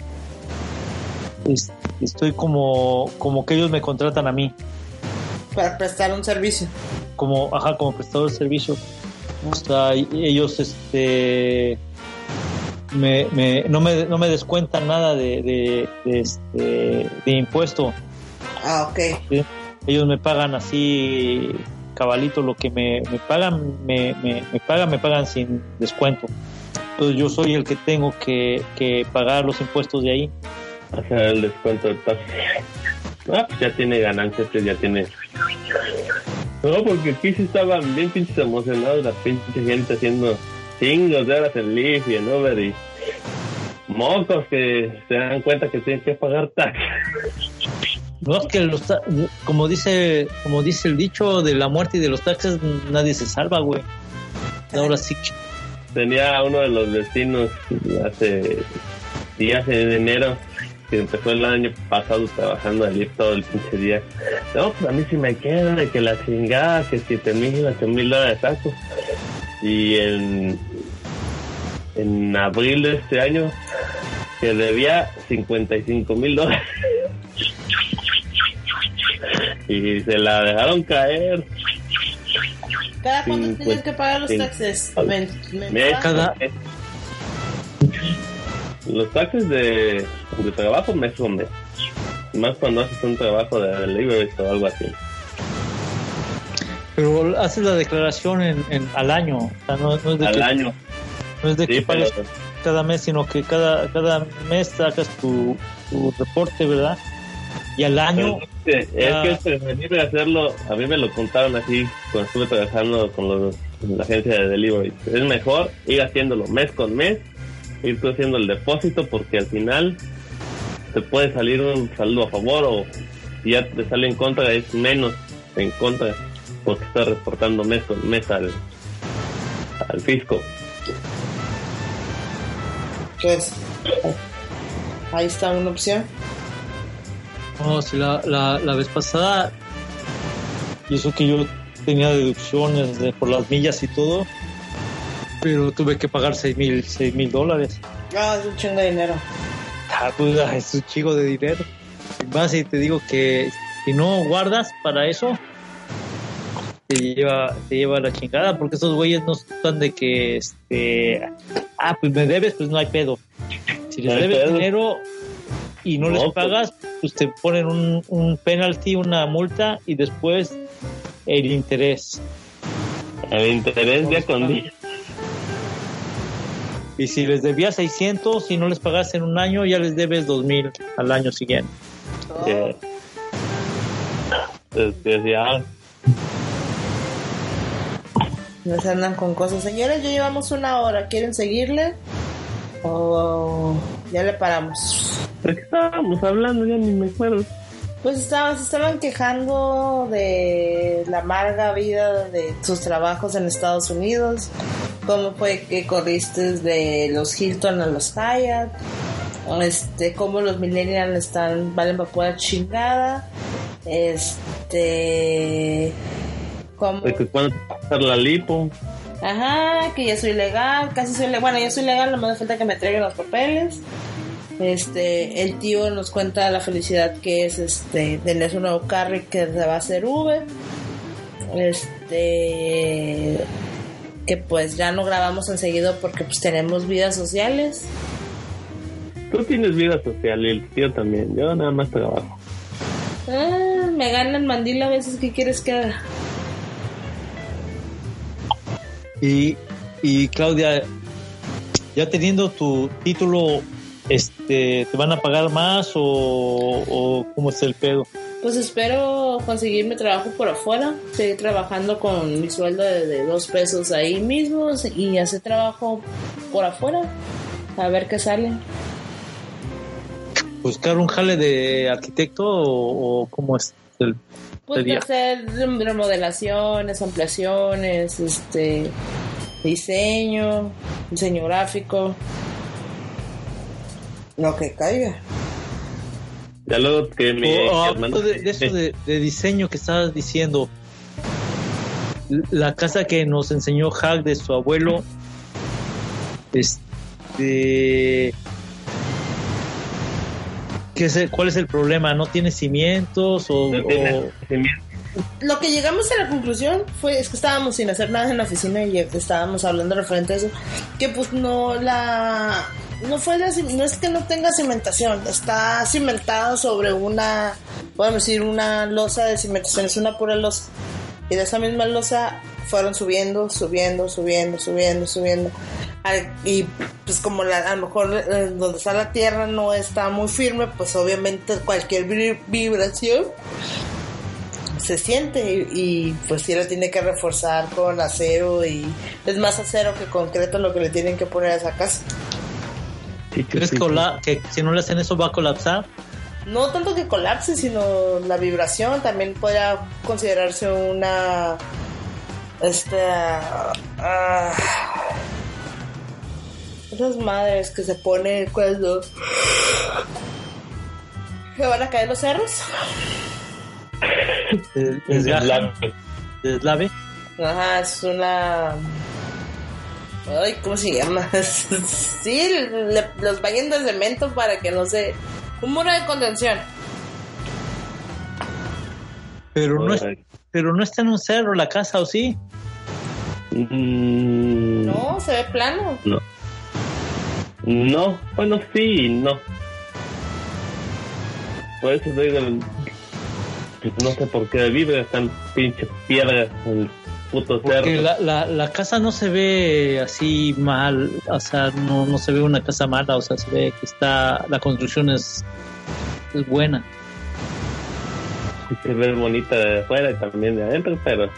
es- estoy como como que ellos me contratan a mí, Para prestar un servicio. como ajá, como prestador de servicio. O sea, y- ellos este me, me- no me no me descuentan nada de, de, de, este de impuesto. Ah, ok. ¿sí? Ellos me pagan así cabalito lo que me, me pagan, me, me, me pagan, me pagan sin descuento. Entonces yo soy el que tengo que, que pagar los impuestos de ahí. Hacer el descuento de taxi. Ah, pues ya tiene ganancias, pues ya tiene. No, porque aquí sí estaban bien pinches emocionados la pinche gente haciendo chingos de horas en Lyft y en Uber y mocos que se dan cuenta que tienen que pagar taxi. No es que los ta- como dice, como dice el dicho de la muerte y de los taxes, nadie se salva, güey. Ahora sí que- Tenía uno de los vecinos hace días en enero que empezó el año pasado trabajando allí todo el pinche día. No, pues a mí sí me queda de que la chingada, que siete mil, ocho mil dólares saco. Y en, en abril de este año que debía 55 mil dólares. y se la dejaron caer. ¿Cada cuánto pues, que pagar los taxes? Cada- Los taxes de, de trabajo mes con mes. Más cuando haces un trabajo de delivery o algo así. pero haces la declaración en, en- al año. O sea, no, no es de Al que, año. no es de Sí, que pero pagues cada mes, sino que cada, cada mes sacas tu, tu reporte, ¿verdad? Y al año, es que- es Ah. que es preferible hacerlo. A mí me lo contaron así cuando estuve trabajando con los, con la agencia de delivery. Es mejor ir haciéndolo mes con mes, ir tú haciendo el depósito porque al final te puede salir un saldo a favor o si ya te sale en contra es menos en contra porque estás reportando mes con mes al, al fisco. Pues, ahí está una opción. No, si la, la, la vez pasada, y eso que yo tenía deducciones de- por las millas y todo, pero tuve que pagar seis mil seis mil dólares. Ah, es un chingo de dinero. Ah, pues, ah, es un chico de dinero. Y Más y te digo que si no guardas para eso, te lleva, te lleva la chingada, porque esos güeyes no están de que, este, ah, pues me debes, pues no hay pedo. Si les No debes pedo. dinero y no, No, les pues. pagas, pues te ponen un, un penalty, una multa y después el interés. El interés día con día. Y si les debías 600 y no les pagas en un año, ya les debes 2000 al año siguiente. Eh, Entonces, ya, Nos andan con cosas. Señores, ya llevamos una hora. ¿Quieren seguirle? O ya le paramos. ¿De qué estábamos hablando? Ya ni me acuerdo. Pues estaban, se estaban quejando de la amarga vida de sus trabajos en Estados Unidos. Cómo fue que corriste de los Hilton a los Hyatt. Este, cómo los millennials están, valen para pura chingada. Este, cómo De que cuando te va a hacer la lipo. Ajá, que ya soy legal, casi soy legal. Bueno, ya soy legal, no me hace falta que me entreguen los papeles. Este, el tío nos cuenta la felicidad que es este tener su nuevo carro y que se va a hacer Uber. Este, que pues ya no grabamos enseguida porque pues tenemos vidas sociales. Tú tienes vida social y el tío también. Yo nada más trabajo. Ah, me ganan mandila a veces, ¿qué quieres que haga? Y, y Claudia, ya teniendo tu título, este, ¿te van a pagar más o, o cómo es el pedo? Pues espero conseguirme trabajo por afuera, seguir trabajando con mi sueldo de, de dos pesos ahí mismo y hacer trabajo por afuera, a ver qué sale. ¿Buscar un jale de arquitecto o, o cómo es el Pues hacer remodelaciones, ampliaciones, este diseño, diseño gráfico, lo que caiga. Ya luego que mi O- o hermano- hablando de, de eso de, de diseño que estabas diciendo, la casa que nos enseñó Hack de su abuelo, este, ¿qué es el- ¿cuál es el problema? ¿No tiene cimientos o, No tiene o- cimientos. Lo que llegamos a la conclusión fue es que estábamos sin hacer nada en la oficina y estábamos hablando referente a eso, que pues no la no fue no es que no tenga cimentación, está cimentado sobre una podemos decir una losa de cimentación, es una pura losa. Y de esa misma losa fueron subiendo, subiendo, subiendo, subiendo, subiendo. Y pues como la, a lo mejor eh, donde está la tierra no está muy firme, pues obviamente cualquier vibra- vibración se siente y, y, pues sí la tiene que reforzar con acero y es más acero que concreto lo que le tienen que poner a esa casa. ¿Crees que, que si no le hacen eso va a colapsar? No tanto que colapse, sino la vibración también podría considerarse una este ah, esas madres que se ponen cuando se van a caer los cerros. ¿El, el Es la- ¿Deslave? Ajá, es una. Ay, ¿cómo se llama? sí, le- los bañan de cemento para que no se. Un muro de contención. Pero no, es, pero no está en un cerro la casa, ¿o sí? Mm, No, se ve plano. No. No, bueno, sí no. Por eso digo, pues no sé por qué vibra están pinche piedras el puto cerro. Porque la, la, la casa no se ve así mal, o sea, no, no se ve una casa mala, o sea, se ve que está, la construcción es, es buena. Sí Se ve bonita de afuera y también de adentro, pero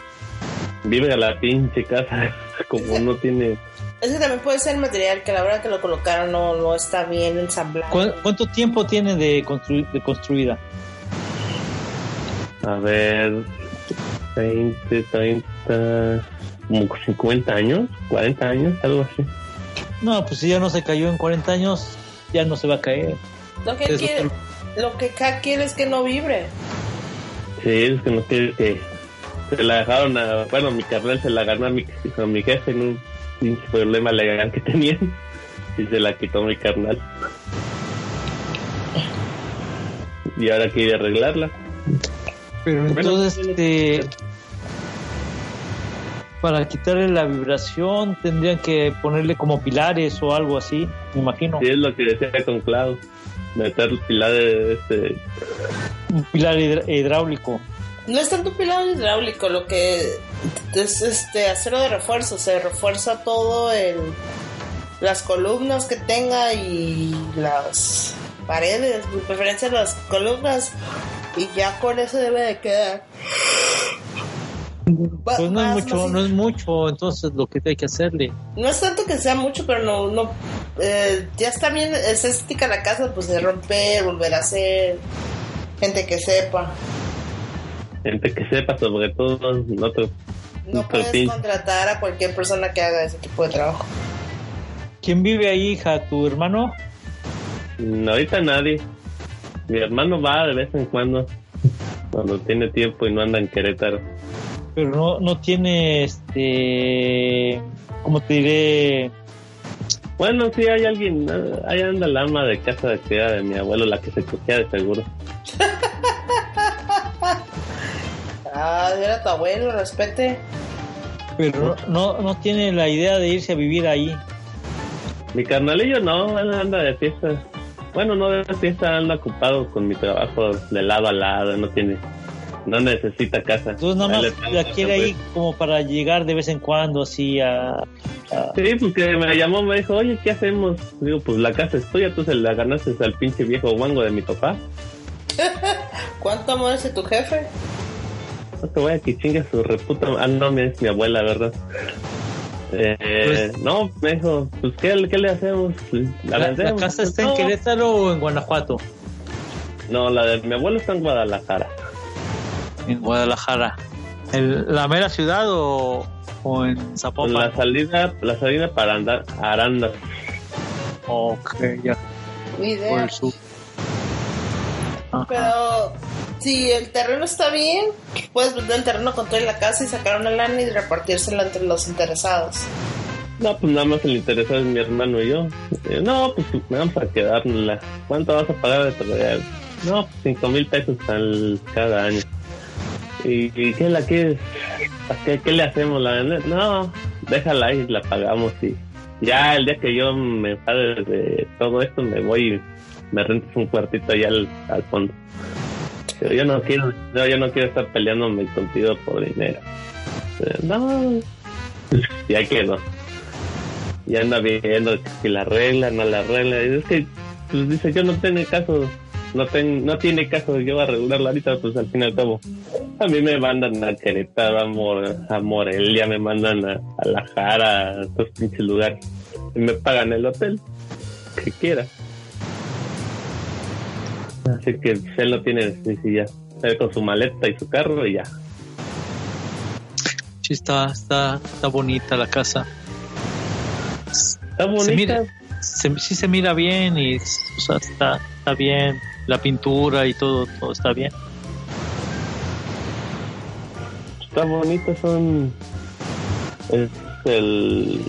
vibra la pinche casa como no tiene... Ese también puede ser material que a la hora que lo colocaron no, no está bien ensamblado. ¿Cu- ¿Cuánto tiempo tiene de, constru- de construida? A ver, 20, 30, como 50 años, 40 años, algo así. No, pues si ya no se cayó en 40 años, ya no se va a caer. Lo que, quiere, lo que K quiere es que no vibre. Sí, es que no quiere que se la dejaron a, bueno, mi carnal se la ganó a mi, a mi jefe en un pinche problema legal que tenían y se la quitó mi carnal. Y ahora quiere arreglarla. Pero entonces, este, para quitarle la vibración, tendrían que ponerle como pilares o algo así, me imagino. Sí, es lo que decía con Cloud. Meter pilares, este, Un pilar hidráulico. No es tanto pilado hidráulico, lo que es este acero de refuerzo, se refuerza todo el las columnas que tenga y las paredes, de preferencia las columnas y ya con eso debe de quedar. Pues no es mucho, no es mucho, entonces lo que hay que hacerle. No es tanto que sea mucho, pero no, no, eh, ya está bien, es estética la casa, pues de romper, volver a hacer, gente que sepa. gente que sepa sobre todo. No Pero puedes contratar a cualquier persona que haga ese tipo de trabajo. ¿Quién vive ahí, hija? ¿Tu hermano? Mm, Ahorita nadie. Mi hermano va de vez en cuando, cuando tiene tiempo y no anda en Querétaro. Pero no, no tiene, este, ¿cómo te diré? Bueno, sí hay alguien, ah, ahí anda la ama de casa de criada de mi abuelo, la que se cogía de seguro. Ah, era tu abuelo, respete. Pero no, no, no tiene la idea de irse a vivir ahí. Mi carnalillo no, él anda de fiesta. Bueno, no de fiesta, anda ocupado con mi trabajo de lado a lado, no tiene, no necesita casa. Entonces nada más la quiere pues. ahí como para llegar de vez en cuando así a... a- Sí, pues que me llamó, me dijo, oye, ¿qué hacemos? Digo, pues la casa es tuya, tú se la ganaste al pinche viejo guango de mi papá. ¿Cuánto amor es de tu jefe? No te voy a que chingue su reputa. Ah, no, es mi abuela, ¿verdad? Eh, no, me dijo, pues, ¿qué, qué le hacemos? ¿La, la vendemos? casa está No. en Querétaro o en Guanajuato? No, la de mi abuelo está en Guadalajara. En Guadalajara. ¿El- ¿La mera ciudad o, o en Zapopan? la salida, la salida para andar a Aranda. Ok, ya, por idea. el sur. Pero si el terreno está bien, puedes vender el terreno con toda la casa y sacar una lana y repartírsela entre los interesados. No, pues nada más el interesado es mi hermano y yo. Eh, No, pues me dan para quedárnosla. ¿Cuánto vas a pagar de propiedad? No, pues cinco mil pesos al, cada año. ¿Y, y qué la quieres? ¿A ¿Qué, ¿Qué le hacemos? La? No, déjala ahí, la pagamos y ya el día que yo me pague de todo esto me voy y me rentas un cuartito allá al, fondo. Pero yo no quiero, no, yo no quiero estar peleándome contigo por dinero. Eh, No, ya quedó. Y anda viendo si la arregla, no la arregla. Y es que, pues dice, yo no tengo caso, no, ten, no tiene caso yo arreglarla ahorita, pues al fin y al cabo. A mí me mandan a Querétaro, a, a Morelia, me mandan a, a La Jara, a estos pinches lugares. Y me pagan el hotel, que quiera. Así que él no tiene necesidad. Él con su maleta y su carro y ya. Sí, está, está, está bonita la casa. Está bonita. Se mira, se- sí se mira bien y o sea, está, está bien. La pintura y todo, todo está bien. Está bonito, son. Es el.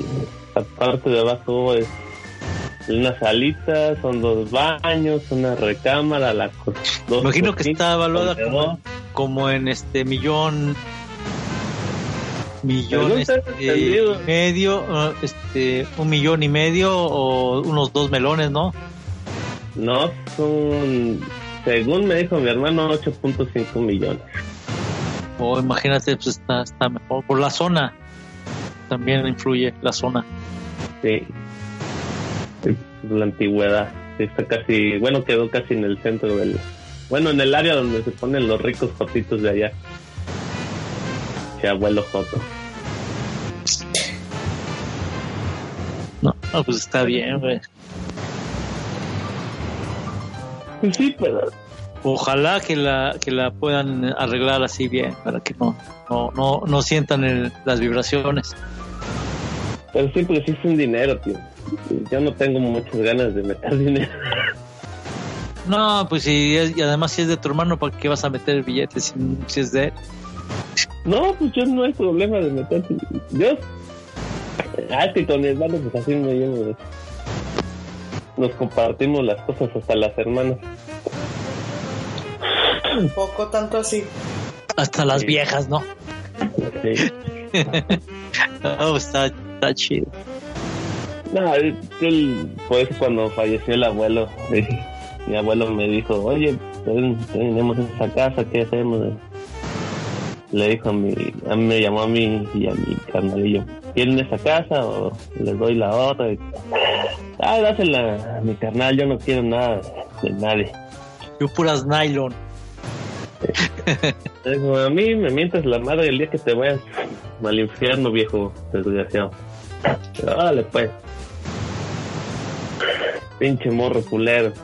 La parte de abajo es una salita, son dos baños, una recámara, la dos Imagino que está evaluada como, como en este millón millón este, medio ah, este un millón y medio o unos dos melones no No, son. Según me dijo mi hermano, 8.5 millones. o imagínate pues está, está mejor por la zona también influye la zona Sí. La antigüedad. Está casi. Bueno, quedó casi en el centro del. Bueno, en el área donde se ponen los ricos jotitos de allá. Que abuelo Joto. no, no, pues está bien güey. sí, pero ojalá que la que la puedan arreglar así bien para que no no no, no sientan el- las vibraciones Pero sí, porque sí es un dinero, tío. Yo no tengo muchas ganas de meter dinero. No, pues si es- y además si es de tu hermano, ¿para qué vas a meter el billete si, si es de él? No, pues yo no hay problema de meter. Yo. Ah, que con mi hermano, pues así me llevo. Nos compartimos las cosas hasta las hermanas. Un poco tanto así. Hasta las viejas, ¿no? Sí. No, está, está chido. No, él, él- por eso cuando falleció el abuelo, eh, mi abuelo me dijo, oye, ten- tenemos esa casa, ¿qué hacemos? Le dijo a mi, a mí me llamó a mí y a mi carnalillo, ¿quieren esa casa o les doy la otra? Y, ah, dásela a mi carnal, yo no quiero nada de nadie. Yo puras nylon. Dijo, a mí me mientas la madre el día que te vayas al infierno, viejo desgraciado. Órale, pues. Pinche morro culero.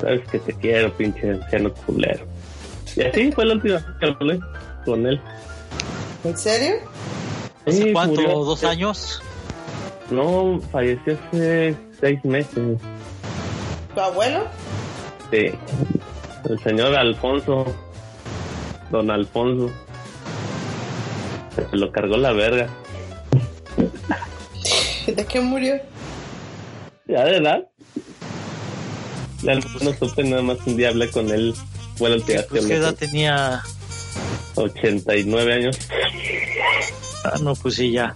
Sabes que te quiero, pinche anciano culero. Y así fue la última vez que hablé con él. ¿En serio? ¿Hace Sí, cuánto? murió. ¿Dos años? No, falleció hace seis meses. ¿Tu abuelo? Sí. El señor Alfonso. Don Alfonso. Se lo cargó la verga. ¿De qué murió? Ya de edad. Ya no supe nada más un día hablé con él. Vez que Pues, ¿Qué edad tenía? 89 años. Ah, no, pues sí, ya.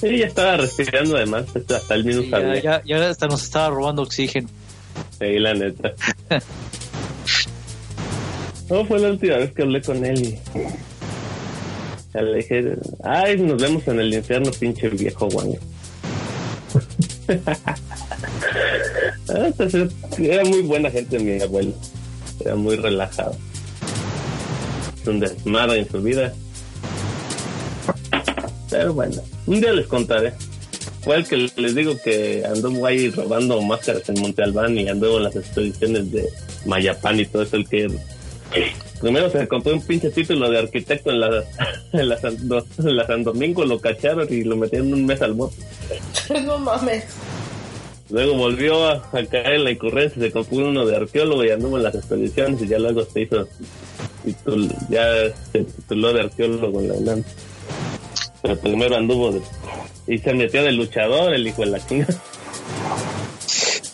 Sí, ya estaba respirando además. Hasta él mismo Ya, sabía. ya, ya hasta nos estaba robando oxígeno. Sí, la neta. No, fue la última vez que hablé con él y... Ya le dije, ay, nos vemos en el infierno, pinche viejo guango. Ah, pues, Era muy buena gente mi abuelo. Era muy relajado. Un desmadre en su vida. Pero bueno, un día les contaré. Fue el que les digo que anduvo ahí robando máscaras en Monte Albán y anduvo en las expediciones de Mayapán y todo eso. El que primero se compró un pinche título de arquitecto en la, en la, San, en la San Domingo, lo cacharon y lo metieron un mes al bote. no mames. Luego volvió a, a caer en la incurrencia, se compró uno de arqueólogo y anduvo en las expediciones y ya luego se hizo, ya se tituló de arqueólogo en la UNAM. Pero primero anduvo de- y se metió de luchador, el hijo de la chinga.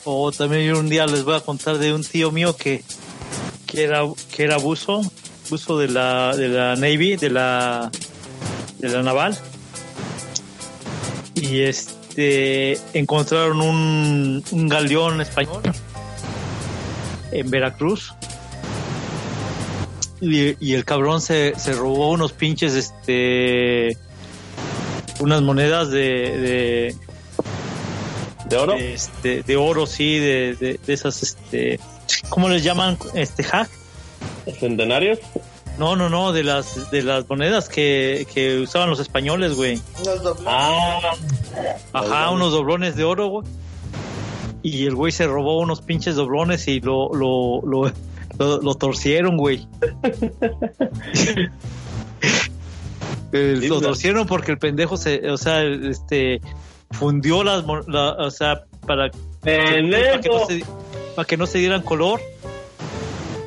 O también yo un día les voy a contar de un tío mío que, que era que era buzo, buzo de la de la Navy, de la de la naval. Y este encontraron un, un galeón español en Veracruz. Y, y el cabrón se, se robó unos pinches este unas monedas de, de ¿De oro? este, de oro, sí, de, de, de esas, este, ¿cómo les llaman? Este, hack. ¿Centenarios? No, no, no, de las, de las monedas que, que usaban los españoles, güey. Los doblones. Ah, Ajá, unos doblones de oro, güey. Y el güey se robó unos pinches doblones y lo, lo, lo, lo, lo torcieron, güey. Eh, Sí, lo pues. torcieron porque el pendejo se, o sea, este, fundió las, la- o sea, para, para que no se, para que no se dieran color.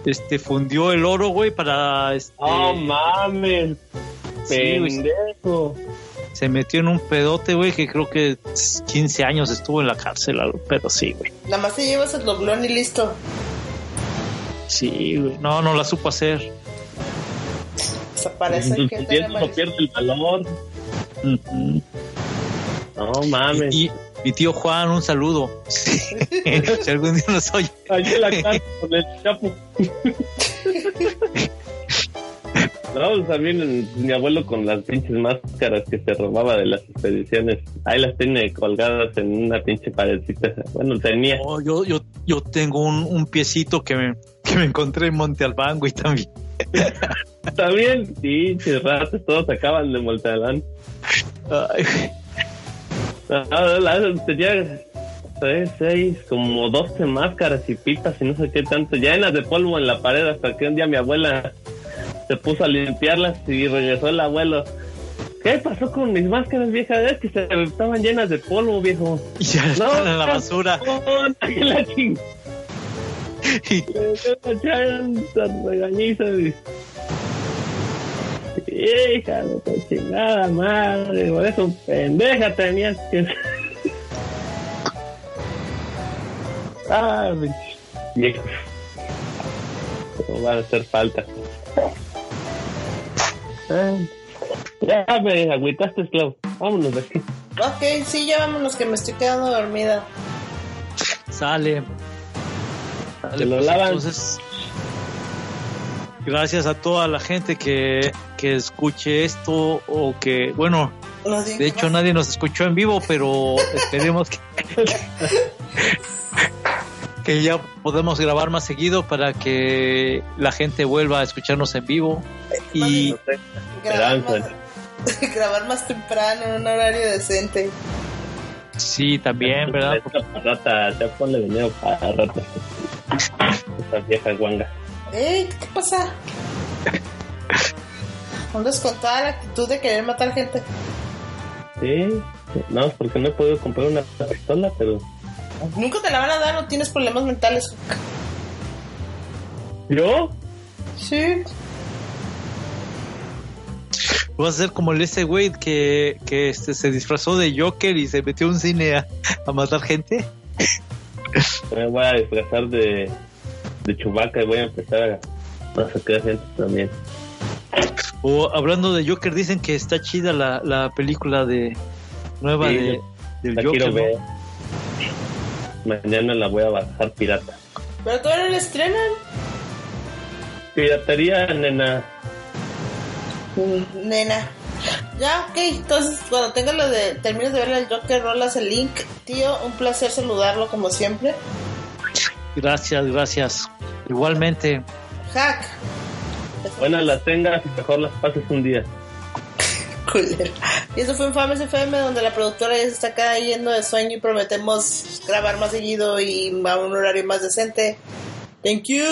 Este, fundió el oro, güey, para, este, No mames, Sí, pendejo. se metió en un pedote, güey, que creo que 15 años estuvo en la cárcel, pero sí, güey. Nada más te llevas el doblón y listo. Sí, güey. No, no la supo hacer. O sea, parece que tiempo no pierde el valor. Ujú. No mames. Y mi tío Juan, un saludo. si algún día nos oye. Allí en la casa con el chapo. No, también mi abuelo con las pinches máscaras que se robaba de las expediciones. Ahí las tiene colgadas en una pinche paredcita. Bueno, tenía. Oh, yo, yo, yo tengo un, un piecito que me, que me encontré en Monte Albán, güey, también. También, pinches ratos, todos acaban de Montalbán. Ay, Ah, la- Tenía tres, seis, como 12 máscaras y pipas y no sé qué tanto, llenas de polvo en la pared hasta que un día mi abuela se puso a limpiarlas y regresó el abuelo. ¿Qué pasó con mis máscaras viejas? Es que se estaban llenas de polvo, viejo. y ya están en la basura. No, la ching- Y-. Hija de tu chingada madre, por eso pendeja tenías que... ah, viejo. No va a hacer falta. Ah, ya me agüitaste, Clau. Vámonos de aquí. Ok, sí, ya vámonos que me estoy quedando dormida. Sale. Sale, Se lo pues, lavan. Entonces, gracias a toda la gente que, que escuche esto o que, bueno, No de hecho más. nadie nos escuchó en vivo, pero esperemos que, que ya podemos grabar más seguido para que la gente vuelva a escucharnos en vivo. Y No sé. grabar Esperanza. más, grabar más temprano en un horario decente. sí, también, ¿verdad? Parrata, ya ponle dinero para rata. Esta vieja guanga. Ey, ¿qué pasa? Andas con toda la actitud de querer matar gente. Sí, no, porque no he podido comprar una pistola, pero Nunca te la van a dar o tienes problemas mentales. ¿Yo? Sí. Vas a ser como el ese güey que, que este, se disfrazó de Joker y se metió a un cine a, a matar gente. Me voy a disfrazar de, de Chewbacca y voy a empezar a, a sacar gente también. O hablando de Joker, dicen que está chida la, la película de nueva Sí, de, del La Joker. ver. Mañana la voy a bajar pirata. Pero todavía no la estrenan. Piratería, nena. Mm, Nena. Ya, ok. Entonces, cuando tengas lo de. Termines de ver el Joker, rolas el link. Tío, un placer saludarlo como siempre. Gracias, gracias. Igualmente. Hack. Buenas las tengas y mejor las pases un día. Y eso fue Infames FM, donde la productora ya se está cayendo de sueño y prometemos grabar más seguido y a un horario más decente. Thank you.